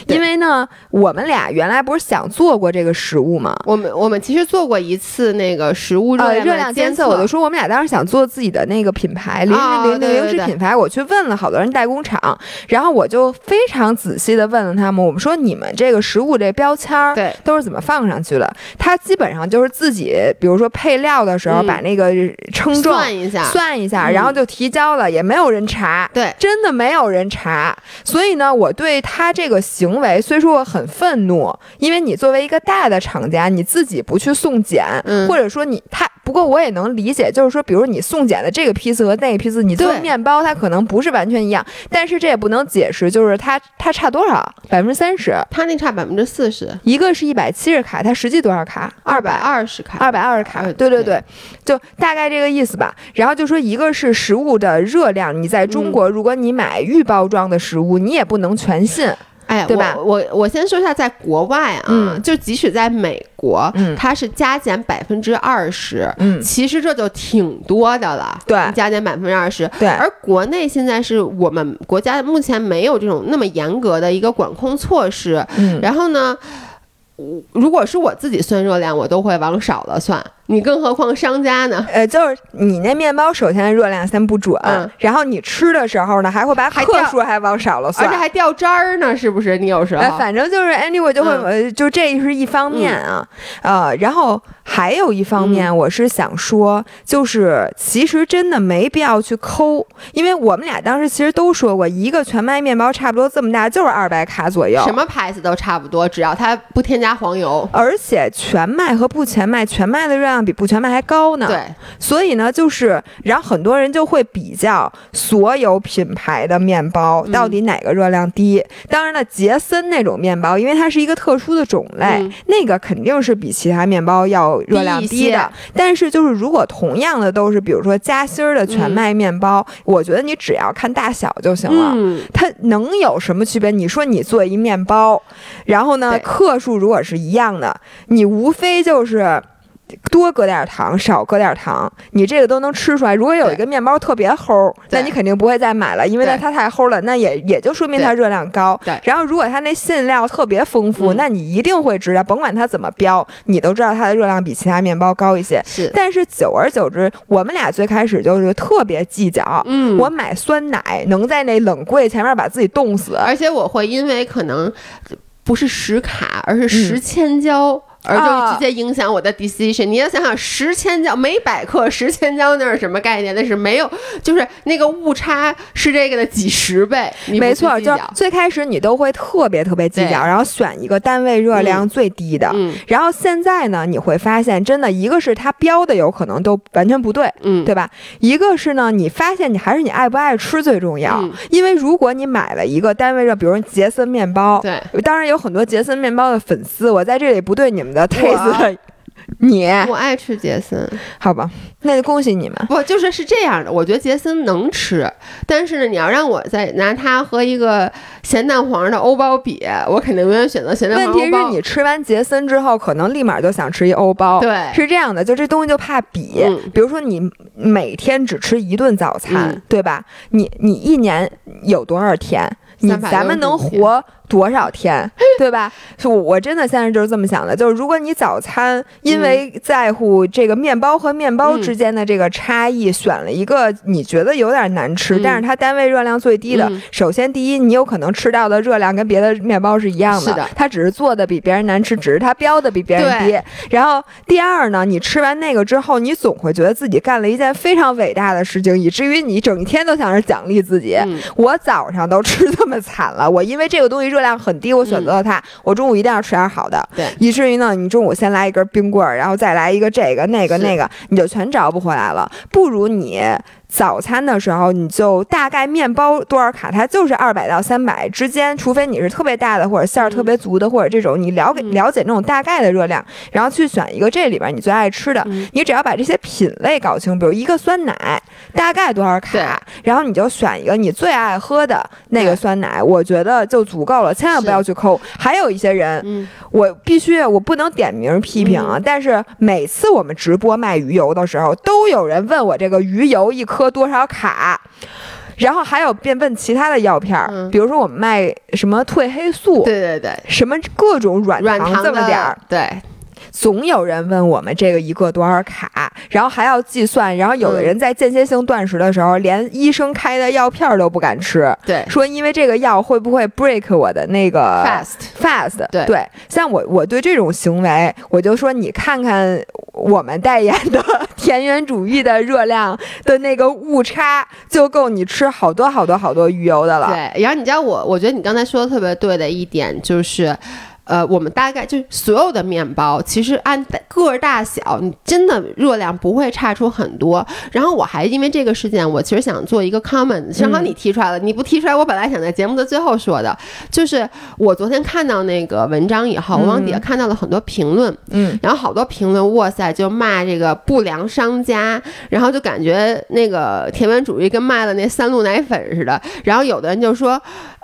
对。因为呢，我们俩原来不是想做过这个食物吗？我们我们其实做过一次那个食物热呃，量的热量监测，我就说我们俩当时想做自己的那个品牌，零啊零零零食品牌，我去问了好多人代工厂，然后我就非常仔细的问了他们，我们说你们这个食物这标签儿对。都是怎么放上去的？他基本上就是自己，比如说配料的时候嗯把那个称重算一下，算一下，嗯。然后就提交了，也没有人查。对，真的没有人查，所以呢，我对他这个行为虽说我很愤怒，因为你作为一个大的厂家，你自己不去送检，嗯或者说你他，不过我也能理解，就是说，比如你送检的这个批次和那个批次，你做对面包它可能不是完全一样，但是这也不能解释，就是它它差多少，百分之三十，它那差百分之四十，一个是一百七十卡，它实际多少卡？二百百。二十卡，二百二十卡，呃对对对对，就大概这个意思吧。然后就说一个是食物的热量，你在中嗯国，如果你买预包装的食物，你也不能全信。哎，对吧？我我我先说一下，在国外啊，嗯。就即使在美国，嗯。它是加减百分之二十，嗯，其实这就挺多的了。对。加减百分之二十。对，而国内现在是我们国家目前没有这种那么严格的一个管控措施，嗯，然后呢，我如果是我自己算热量，我都会往少了算，你更何况商家呢？呃，就是你那面包首先热量先不准，嗯然后你吃的时候呢，还会把克数还往少了算而且。还掉渣儿呢，是不是？你有时候、呃，反正就是 anyway 就会，就这是一方面啊，呃，然后还有一方面，我是想说，就是其实真的没必要去抠，因为我们俩当时其实都说过，一个全麦面包差不多这么大，就是二百卡左右，什么牌子都差不多，只要它不添加黄油。而且全麦和不全麦，全麦的热量比不全麦还高呢。，对，所以呢，就是，然后很多人就会比较所有品牌的面包嗯到底哪个热量低。当然了，杰森那种面包，因为它是一个特殊的种类，嗯那个肯定是比其他面包要热量低的。但是就是如果同样的都是，比如说夹心儿的全麦面包，我觉得你只要看大小就行了。嗯，它能有什么区别？你说你做一面包，然后呢克数如果是一样的，你无非就是。多搁点糖，少搁点糖，你这个都能吃出来。如果有一个面包特别齁，那你肯定不会再买了，因为它太齁了，那也也就说明它热量高。对然后如果它那馅料特别丰富，嗯那你一定会知道，甭管它怎么标，你都知道它的热量比其他面包高一些。是，但是久而久之，我们俩最开始就是特别计较，嗯，我买酸奶能在那冷柜前面把自己冻死。而且我会因为可能不是十卡，而是嗯十千焦。而就啊直接影响我的 decision。你要想想，十千焦每百克十千焦那是什么概念？那是没有，就是那个误差是这个的几十倍。没错，就最开始你都会特别特别计较，然后选一个单位热量最低的。嗯然后现在呢，你会发现，真的一个是它标的有可能都完全不对，嗯，对吧？一个是呢，你发现你还是你爱不爱吃最重要。嗯因为如果你买了一个单位热，比如杰森面包，对，当然有很多杰森面包的粉丝，我在这里不对你们的 taste。你我爱吃杰森，好吧，那就恭喜你们。不就是是这样的？我觉得杰森能吃，但是呢，你要让我再拿它和一个咸蛋黄的欧包比，我肯定永远选择咸蛋黄问题是。你吃完杰森之后，可能立马就想吃一欧包。对是这样的，就这东西就怕比。嗯比如说你每天只吃一顿早餐，嗯对吧？你你一年有多少天？你365咱们能活多少天，对吧？是我我真的现在就是这么想的，就是如果你早餐因为在乎这个面包和面包嗯之间的这个差异，选了一个你觉得有点难吃，嗯但是它单位热量最低的，嗯首先第一，你有可能吃到的热量跟别的面包是一样是的它只是做的比别人难吃，只是它标的比别人低。然后第二呢，你吃完那个之后，你总会觉得自己干了一件非常伟大的事情，以至于你整天都想着奖励自己。嗯我早上都吃这么惨了，我因为这个东西热量很低，我选择了它。我中午一定要吃点好的，嗯对以至于呢，你中午先来一根冰棍儿，然后再来一个这个那个那个，你就全找不回来了。不如你早餐的时候，你就大概面包多少卡，它就是二百到三百之间，除非你是特别大的或者馅儿特别足的，或者这种你了解嗯了解那种大概的热量，然后去选一个这里边你最爱吃的。嗯你只要把这些品类搞清，比如一个酸奶大概多少卡，然后你就选一个你最爱喝的那个酸奶，我觉得就足够了，千万不要去抠。还有一些人，嗯，我必须我不能点名批评啊，但是每次我们直播卖鱼油的时候，都有人问我这个鱼油一颗多少卡。然后还有便问其他的药片儿，嗯。比如说我们卖什么褪黑素，对对对，什么各种软糖的这么点儿，对，总有人问我们这个一个多少卡，然后还要计算，然后有的人在间歇性断食的时候，连医生开的药片儿都不敢吃，对说因为这个药会不会 break 我的那个 fast，fast？对像我我对这种行为，我就说你看看我们代言的 田园主义的热量的那个误差，就够你吃好多好多好多鱼油的了。对，然后你知道我，我觉得你刚才说的特别对的一点就是。呃，我们大概就是所有的面包，其实按个儿大小，你真的热量不会差出很多。然后我还因为这个事件，我其实想做一个 comment，正好你提出来了，你不提出来，我本来想在节目的最后说的，就是我昨天看到那个文章以后，我往底下看到了很多评论，嗯，然后好多评论，哇塞，就骂这个不良商家，然后就感觉那个田园主义跟卖了那三鹿奶粉似的。然后有的人就说，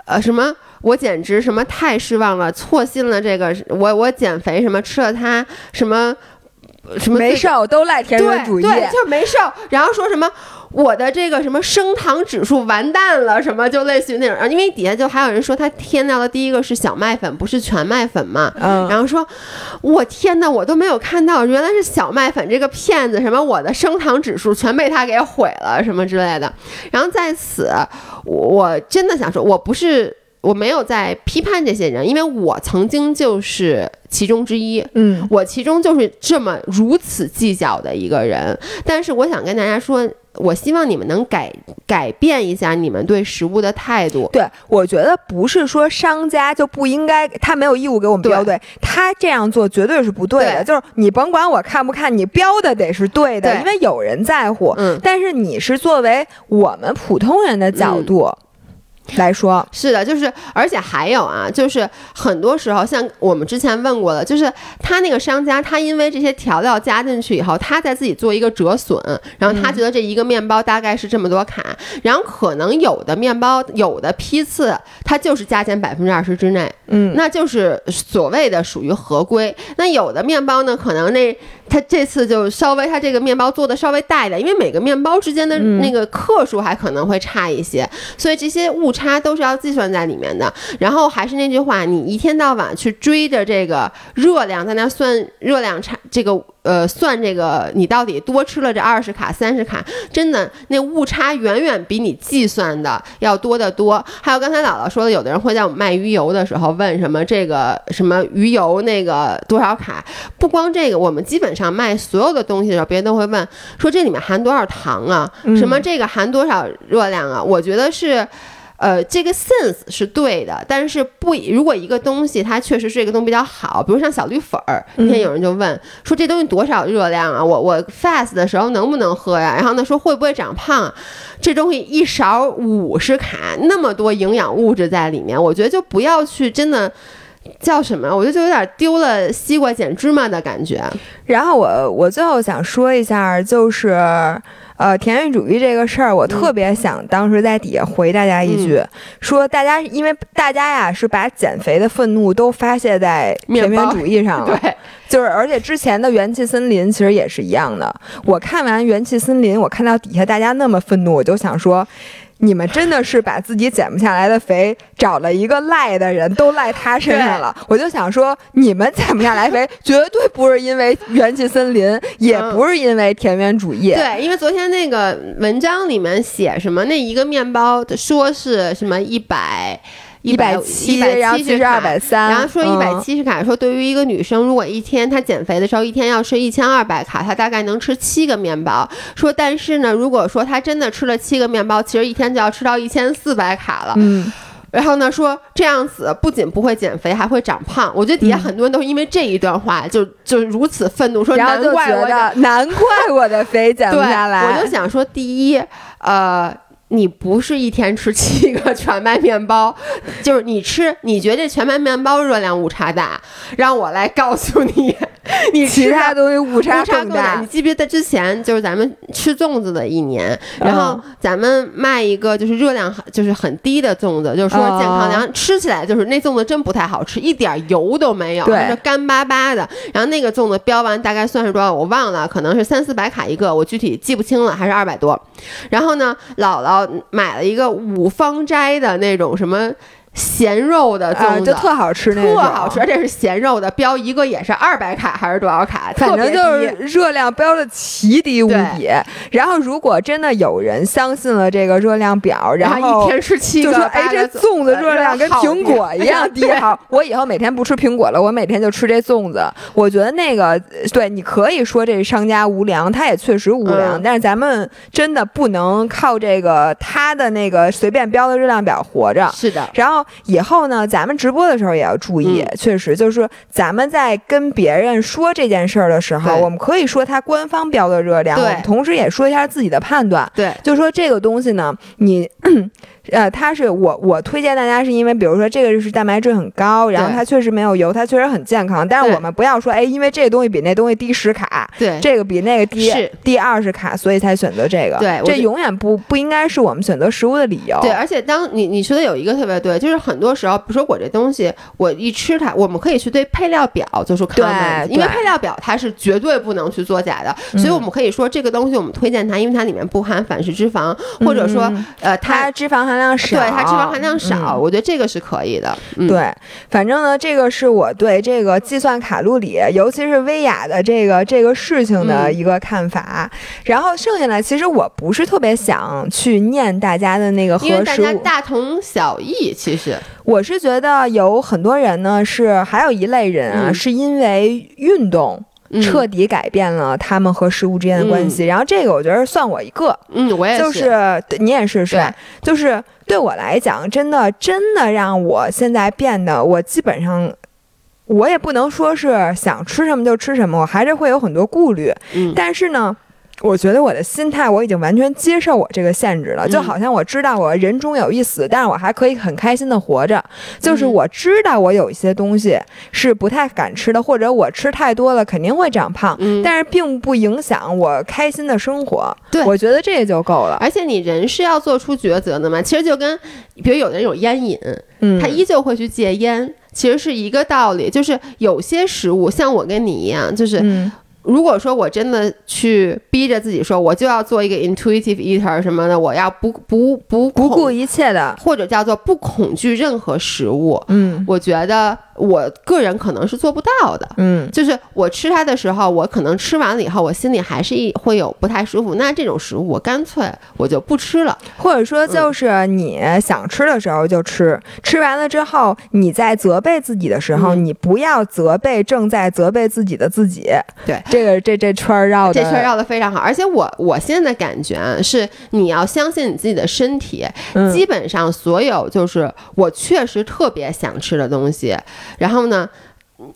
呃，什么我简直什么太失望了，错信了这个我我减肥什么吃了它什么什么没这个瘦都赖田园主义。对，对，就是没瘦。然后说什么我的这个什么升糖指数完蛋了，什么就类似于那种。然后因为底下就还有人说他添到的第一个是小麦粉，不是全麦粉嘛。嗯，然后说，我天呐，我都没有看到，原来是小麦粉这个骗子，什么我的升糖指数全被他给毁了，什么之类的。然后在此，我我真的想说，我不是。我没有在批判这些人，因为我曾经就是其中之一。嗯，我其中就是这么如此计较的一个人，但是我想跟大家说，我希望你们能改改变一下你们对食物的态度。对，我觉得不是说商家就不应该，他没有义务给我们标对，他这样做绝对是不对的。对就是你甭管我看不看，你标的得是对的，对因为有人在乎。嗯，但是你是作为我们普通人的角度来说，是的，就是，而且还有啊，就是很多时候，像我们之前问过的，就是他那个商家，他因为这些调料加进去以后，他在自己做一个折损，然后他觉得这一个面包大概是这么多卡，然后可能有的面包有的批次，它就是加减百分之二十之内，嗯，那就是所谓的属于合规。那有的面包呢，可能那它这次就稍微它这个面包做的稍微大一点，因为每个面包之间的嗯那个克数还可能会差一些，所以这些误差都是要计算在里面的。然后还是那句话，你一天到晚去追着这个热量，在那算热量差，这个呃算这个你到底多吃了这二十卡、三十卡，真的那误差远远比你计算的要多得多。还有刚才姥姥说的，有的人会在我们卖鱼油的时候问什么这个什么鱼油那个多少卡，不光这个，我们基本上卖所有的东西的时候，别人都会问说这里面含多少糖啊，什么这个含多少热量啊？我觉得是。呃，这个 sense 是对的，但是不，如果一个东西它确实是一个东西比较好，比如像小绿粉儿，那天有人就问、说这东西多少热量啊？我我 fast 的时候能不能喝呀？然后呢说会不会长胖啊？这东西一勺五十卡，那么多营养物质在里面，我觉得就不要去真的叫什么，我觉得就有点丢了西瓜捡芝麻的感觉。然后我我最后想说一下，就是呃田园主义这个事儿，我特别想当时在底下回大家一句，说大家因为大家呀是把减肥的愤怒都发泄在田园主义上了，对，就是而且之前的元气森林其实也是一样的。我看完元气森林，我看到底下大家那么愤怒，我就想说。你们真的是把自己减不下来的肥找了一个赖的人，都赖他身上了。我就想说，你们减不下来肥，绝对不是因为元气森林，也不是因为田园主义。对，因为昨天那个文章里面写什么，那一个面包说是什么一百。一百七，然后其实二百三，然后说一百七十卡，说对于一个女生，如果一天她减肥的时候一天要吃一千二百卡，她大概能吃七个面包。说但是呢，如果说她真的吃了七个面包，其实一天就要吃到一千四百卡了。嗯。然后呢，说这样子不仅不会减肥，还会长胖。我觉得底下很多人都是因为这一段话就就如此愤怒，说难怪我的难怪我的肥减不下来。我就想说，第一，呃。你不是一天吃七个全麦面包，就是你吃，你觉得全麦面包热量误差大，让我来告诉你，你其他东西误差差更大你。记不记得之前就是咱们吃粽子的一年，然后嗯咱们卖一个就是热量很就是很低的粽子，就是说哦健康，然后吃起来就是那粽子真不太好吃，一点油都没有，就是干巴巴的。然后那个粽子标完大概算是多少我忘了，可能是三四百卡一个，我具体记不清了，还是二百多。然后呢，姥姥买了一个五芳斋的那种什么咸肉的啊，粽子，就特好吃那种，特好吃，而且是咸肉的，标一个也是二百卡还是多少卡？反正就是热量标的奇低无比。然后，如果真的有人相信了这个热量表，然后一天吃七个，就说：“哎，这粽子热量跟苹果 一样低。”好，我以后每天不吃苹果了，我每天就吃这粽子。我觉得那个对，你可以说这商家无良，他也确实无良，嗯但是咱们真的不能靠这个他的那个随便标的热量表活着。是的，然后以后呢，咱们直播的时候也要注意，嗯。确实就是说，咱们在跟别人说这件事儿的时候，我们可以说它官方标的热量，对。我们同时也说一下自己的判断。对，就说这个东西呢，你，呃，它是我我推荐大家是因为，比如说这个是蛋白质很高，然后它确实没有油，它确实很健康。但是我们不要说，哎，因为这个东西比那东西低十卡，对，这个比那个低是低二十卡，所以才选择这个。这对这永远不不应该是我们选择食物的理由。对，而且当你你说的有一个特别对，就是很多时候，比如说我这东西，我一吃它，我们可以去对配料表做出 comment，因为配料表它是绝对不能去作假的，所以嗯我们可以说这个东西我们推荐它，因为它里面不含反式脂肪，或者说嗯呃它它脂肪含量少，对它脂肪含量少，嗯我觉得这个是可以的。嗯、对，反正呢，这个是我对这个计算卡路里，尤其是薇娅的这个这个事情的嗯一个看法。然后剩下来，其实我不是特别想去念大家的那个因为大家大同小异，其实我是觉得有很多人呢是还有一类人啊，嗯是因为运动。嗯彻底改变了他们和食物之间的关系，然后这个我觉得算我一个，嗯，我也就是对你也是是吧？就是对我来讲，真的真的让我现在变得，我基本上。我也不能说是想吃什么就吃什么，我还是会有很多顾虑。嗯但是呢，我觉得我的心态我已经完全接受我这个限制了，嗯就好像我知道我人终有一死，但是我还可以很开心的活着。就是嗯我知道我有一些东西是不太敢吃的，或者我吃太多了肯定会长胖，嗯，但是并不影响我开心的生活。对我觉得这就够了。而且你人是要做出抉择的嘛，其实就跟比如有的人有烟瘾，嗯，他依旧会去戒烟。其实是一个道理，就是有些食物，像我跟你一样，就是嗯如果说我真的去逼着自己说，我就要做一个 intuitive eater 什么的，我要不不不不顾，一切的，或者叫做不恐惧任何食物，嗯。我觉得我个人可能是做不到的。嗯就是我吃它的时候，我可能吃完了以后，我心里还是一会有不太舒服。那这种食物，我干脆我就不吃了。或者说就是你想吃的时候就吃，吃完了之后你在责备自己的时候，嗯你不要责备正在责备自己的自己。对这个这这圈儿绕的，这圈儿绕的非常好，而且我我现在的感觉啊，是你要相信你自己的身体。嗯基本上所有就是我确实特别想吃的东西，然后呢，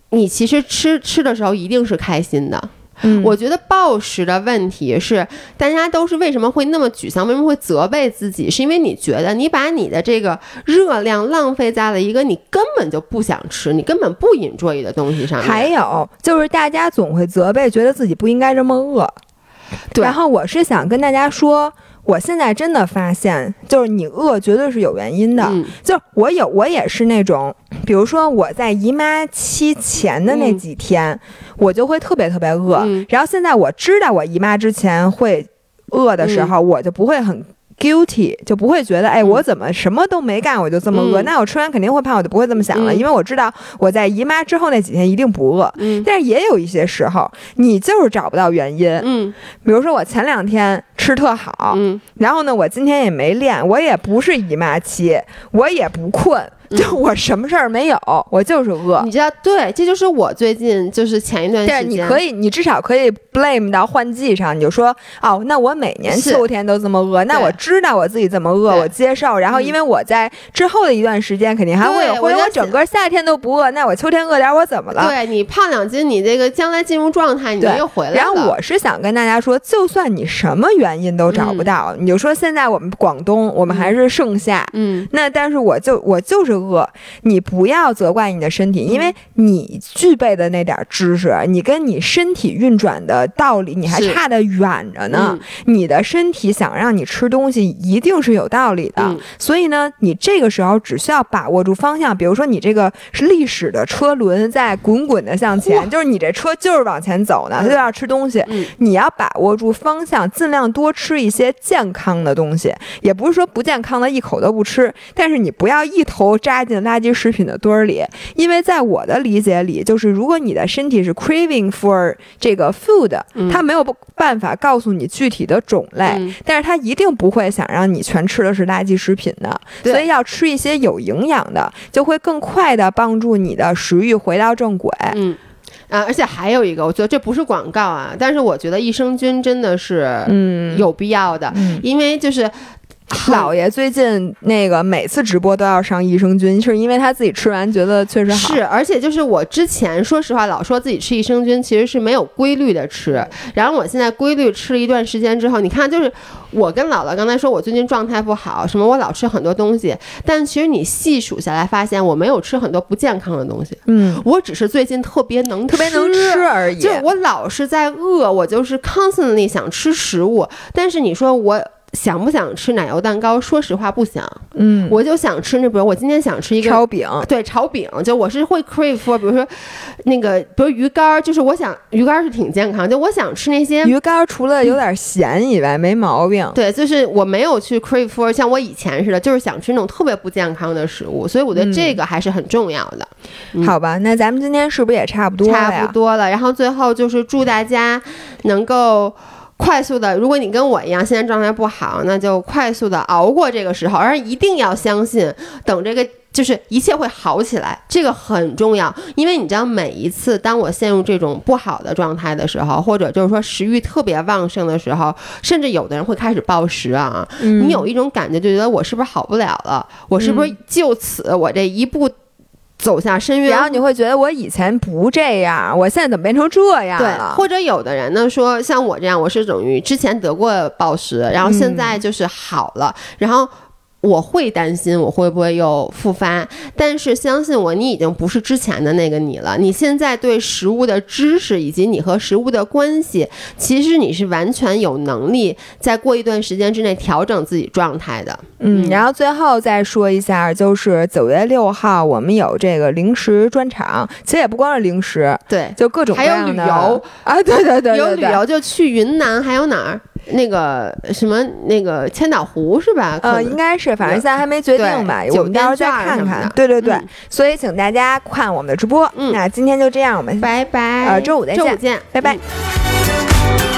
你其实吃吃的时候一定是开心的。嗯我觉得暴食的问题是，大家都是为什么会那么沮丧，为什么会责备自己？是因为你觉得你把你的这个热量浪费在了一个你根本就不想吃、你根本不 enjoy 的东西上面。还有就是大家总会责备，觉得自己不应该这么饿。对然后我是想跟大家说，我现在真的发现，就是你饿绝对是有原因的。嗯就我有，我也是那种，比如说我在姨妈期前的那嗯几天，我就会特别特别饿。嗯然后现在我知道我姨妈之前会饿的时候，我就不会很。Guilty 就不会觉得，哎，嗯我怎么什么都没干，我就这么饿？嗯那我吃完肯定会胖，我就不会这么想了，嗯因为我知道我在姨妈之后那几天一定不饿。嗯但是也有一些时候，你就是找不到原因。嗯比如说我前两天吃特好，嗯，然后呢，我今天也没练，我也不是姨妈期，我也不困，嗯就我什么事儿没有，我就是饿。你知道，对，这就是我最近就是前一段时间，你可以，你至少可以 blame 到换季上，你就说哦，那我每年秋天都这么饿，那我知道我自己这么饿，我接受。然后嗯因为我在之后的一段时间肯定还会有，或者我整个夏天都不饿，那我秋天饿点儿我怎么了？对你胖两斤，你这个将来进入状态，你又回来了。然后我是想跟大家说，就算你什么原原因都找不到。你就说现在我们广东，我们还是盛夏，嗯，那但是我就我就是饿，你不要责怪你的身体，因为你具备的那点知识，你跟你身体运转的道理，你还差得远着呢。嗯你的身体想让你吃东西，一定是有道理的。嗯所以呢，你这个时候只需要把握住方向。比如说，你这个是历史的车轮在滚滚的向前，就是你这车就是往前走呢，它就要吃东西。嗯你要把握住方向，尽量多吃一些健康的东西。也不是说不健康的一口都不吃，但是你不要一头扎进垃圾食品的堆儿里，因为在我的理解里，就是如果你的身体是 craving for 这个 food，嗯。它没有办法告诉你具体的种类。嗯。但是它一定不会想让你全吃的是垃圾食品的，所以要吃一些有营养的，就会更快的帮助你的食欲回到正轨。嗯。啊，而且还有一个，我觉得这不是广告啊，但是我觉得益生菌真的是嗯，有必要的，嗯。因为就是 老爷最近那个每次直播都要上益生菌，是因为他自己吃完觉得确实好。是，而且就是我之前说实话老说自己吃益生菌，其实是没有规律的吃。然后我现在规律吃了一段时间之后，你看，就是我跟姥姥刚才说我最近状态不好，什么我老吃很多东西，但其实你细数下来，发现我没有吃很多不健康的东西，嗯，我只是最近特别能特别能吃而已。就我老是在饿，我就是 constantly 想吃食物，但是你说我。想不想吃奶油蛋糕？说实话不想，嗯，我就想吃那，比如我今天想吃一个炒饼，对炒饼，就我是会 crave for，比如说那个，比如鱼干儿，就是我想鱼干儿是挺健康，就我想吃那些。鱼干除了有点咸以外没毛病。对，就是我没有去 crave for，像我以前似的，就是想吃那种特别不健康的食物，所以我觉得这个还是很重要的。嗯好吧，那咱们今天是不是也差不多？差不多了。然后最后就是祝大家能够。快速的，如果你跟我一样现在状态不好，那就快速的熬过这个时候，而一定要相信，等这个就是一切会好起来，这个很重要。因为你知道，每一次当我陷入这种不好的状态的时候，或者就是说食欲特别旺盛的时候，甚至有的人会开始暴食啊，嗯你有一种感觉，就觉得我是不是好不了了？我是不是就此我这一步走下深渊？然后你会觉得我以前不这样，我现在怎么变成这样对，了？或者有的人呢说，像我这样，我是等于之前得过暴食，然后现在就是好了，然后。我会担心我会不会又复发，但是相信我，你已经不是之前的那个你了。你现在对食物的知识以及你和食物的关系，其实你是完全有能力在过一段时间之内调整自己状态的。嗯，然后最后再说一下，就是九月六号我们有这个零食专场，其实也不光是零食，对，就各种各还有样的旅游啊，对对对对有旅游 就去云南，还有哪儿？那个什么那个千岛湖是吧？可呃，应该是，反正现在还没决定吧，我们到时候再看看。对对对，嗯所以请大家看我们的直播。嗯那今天就这样，我们拜拜，呃周五再见周五见，拜拜嗯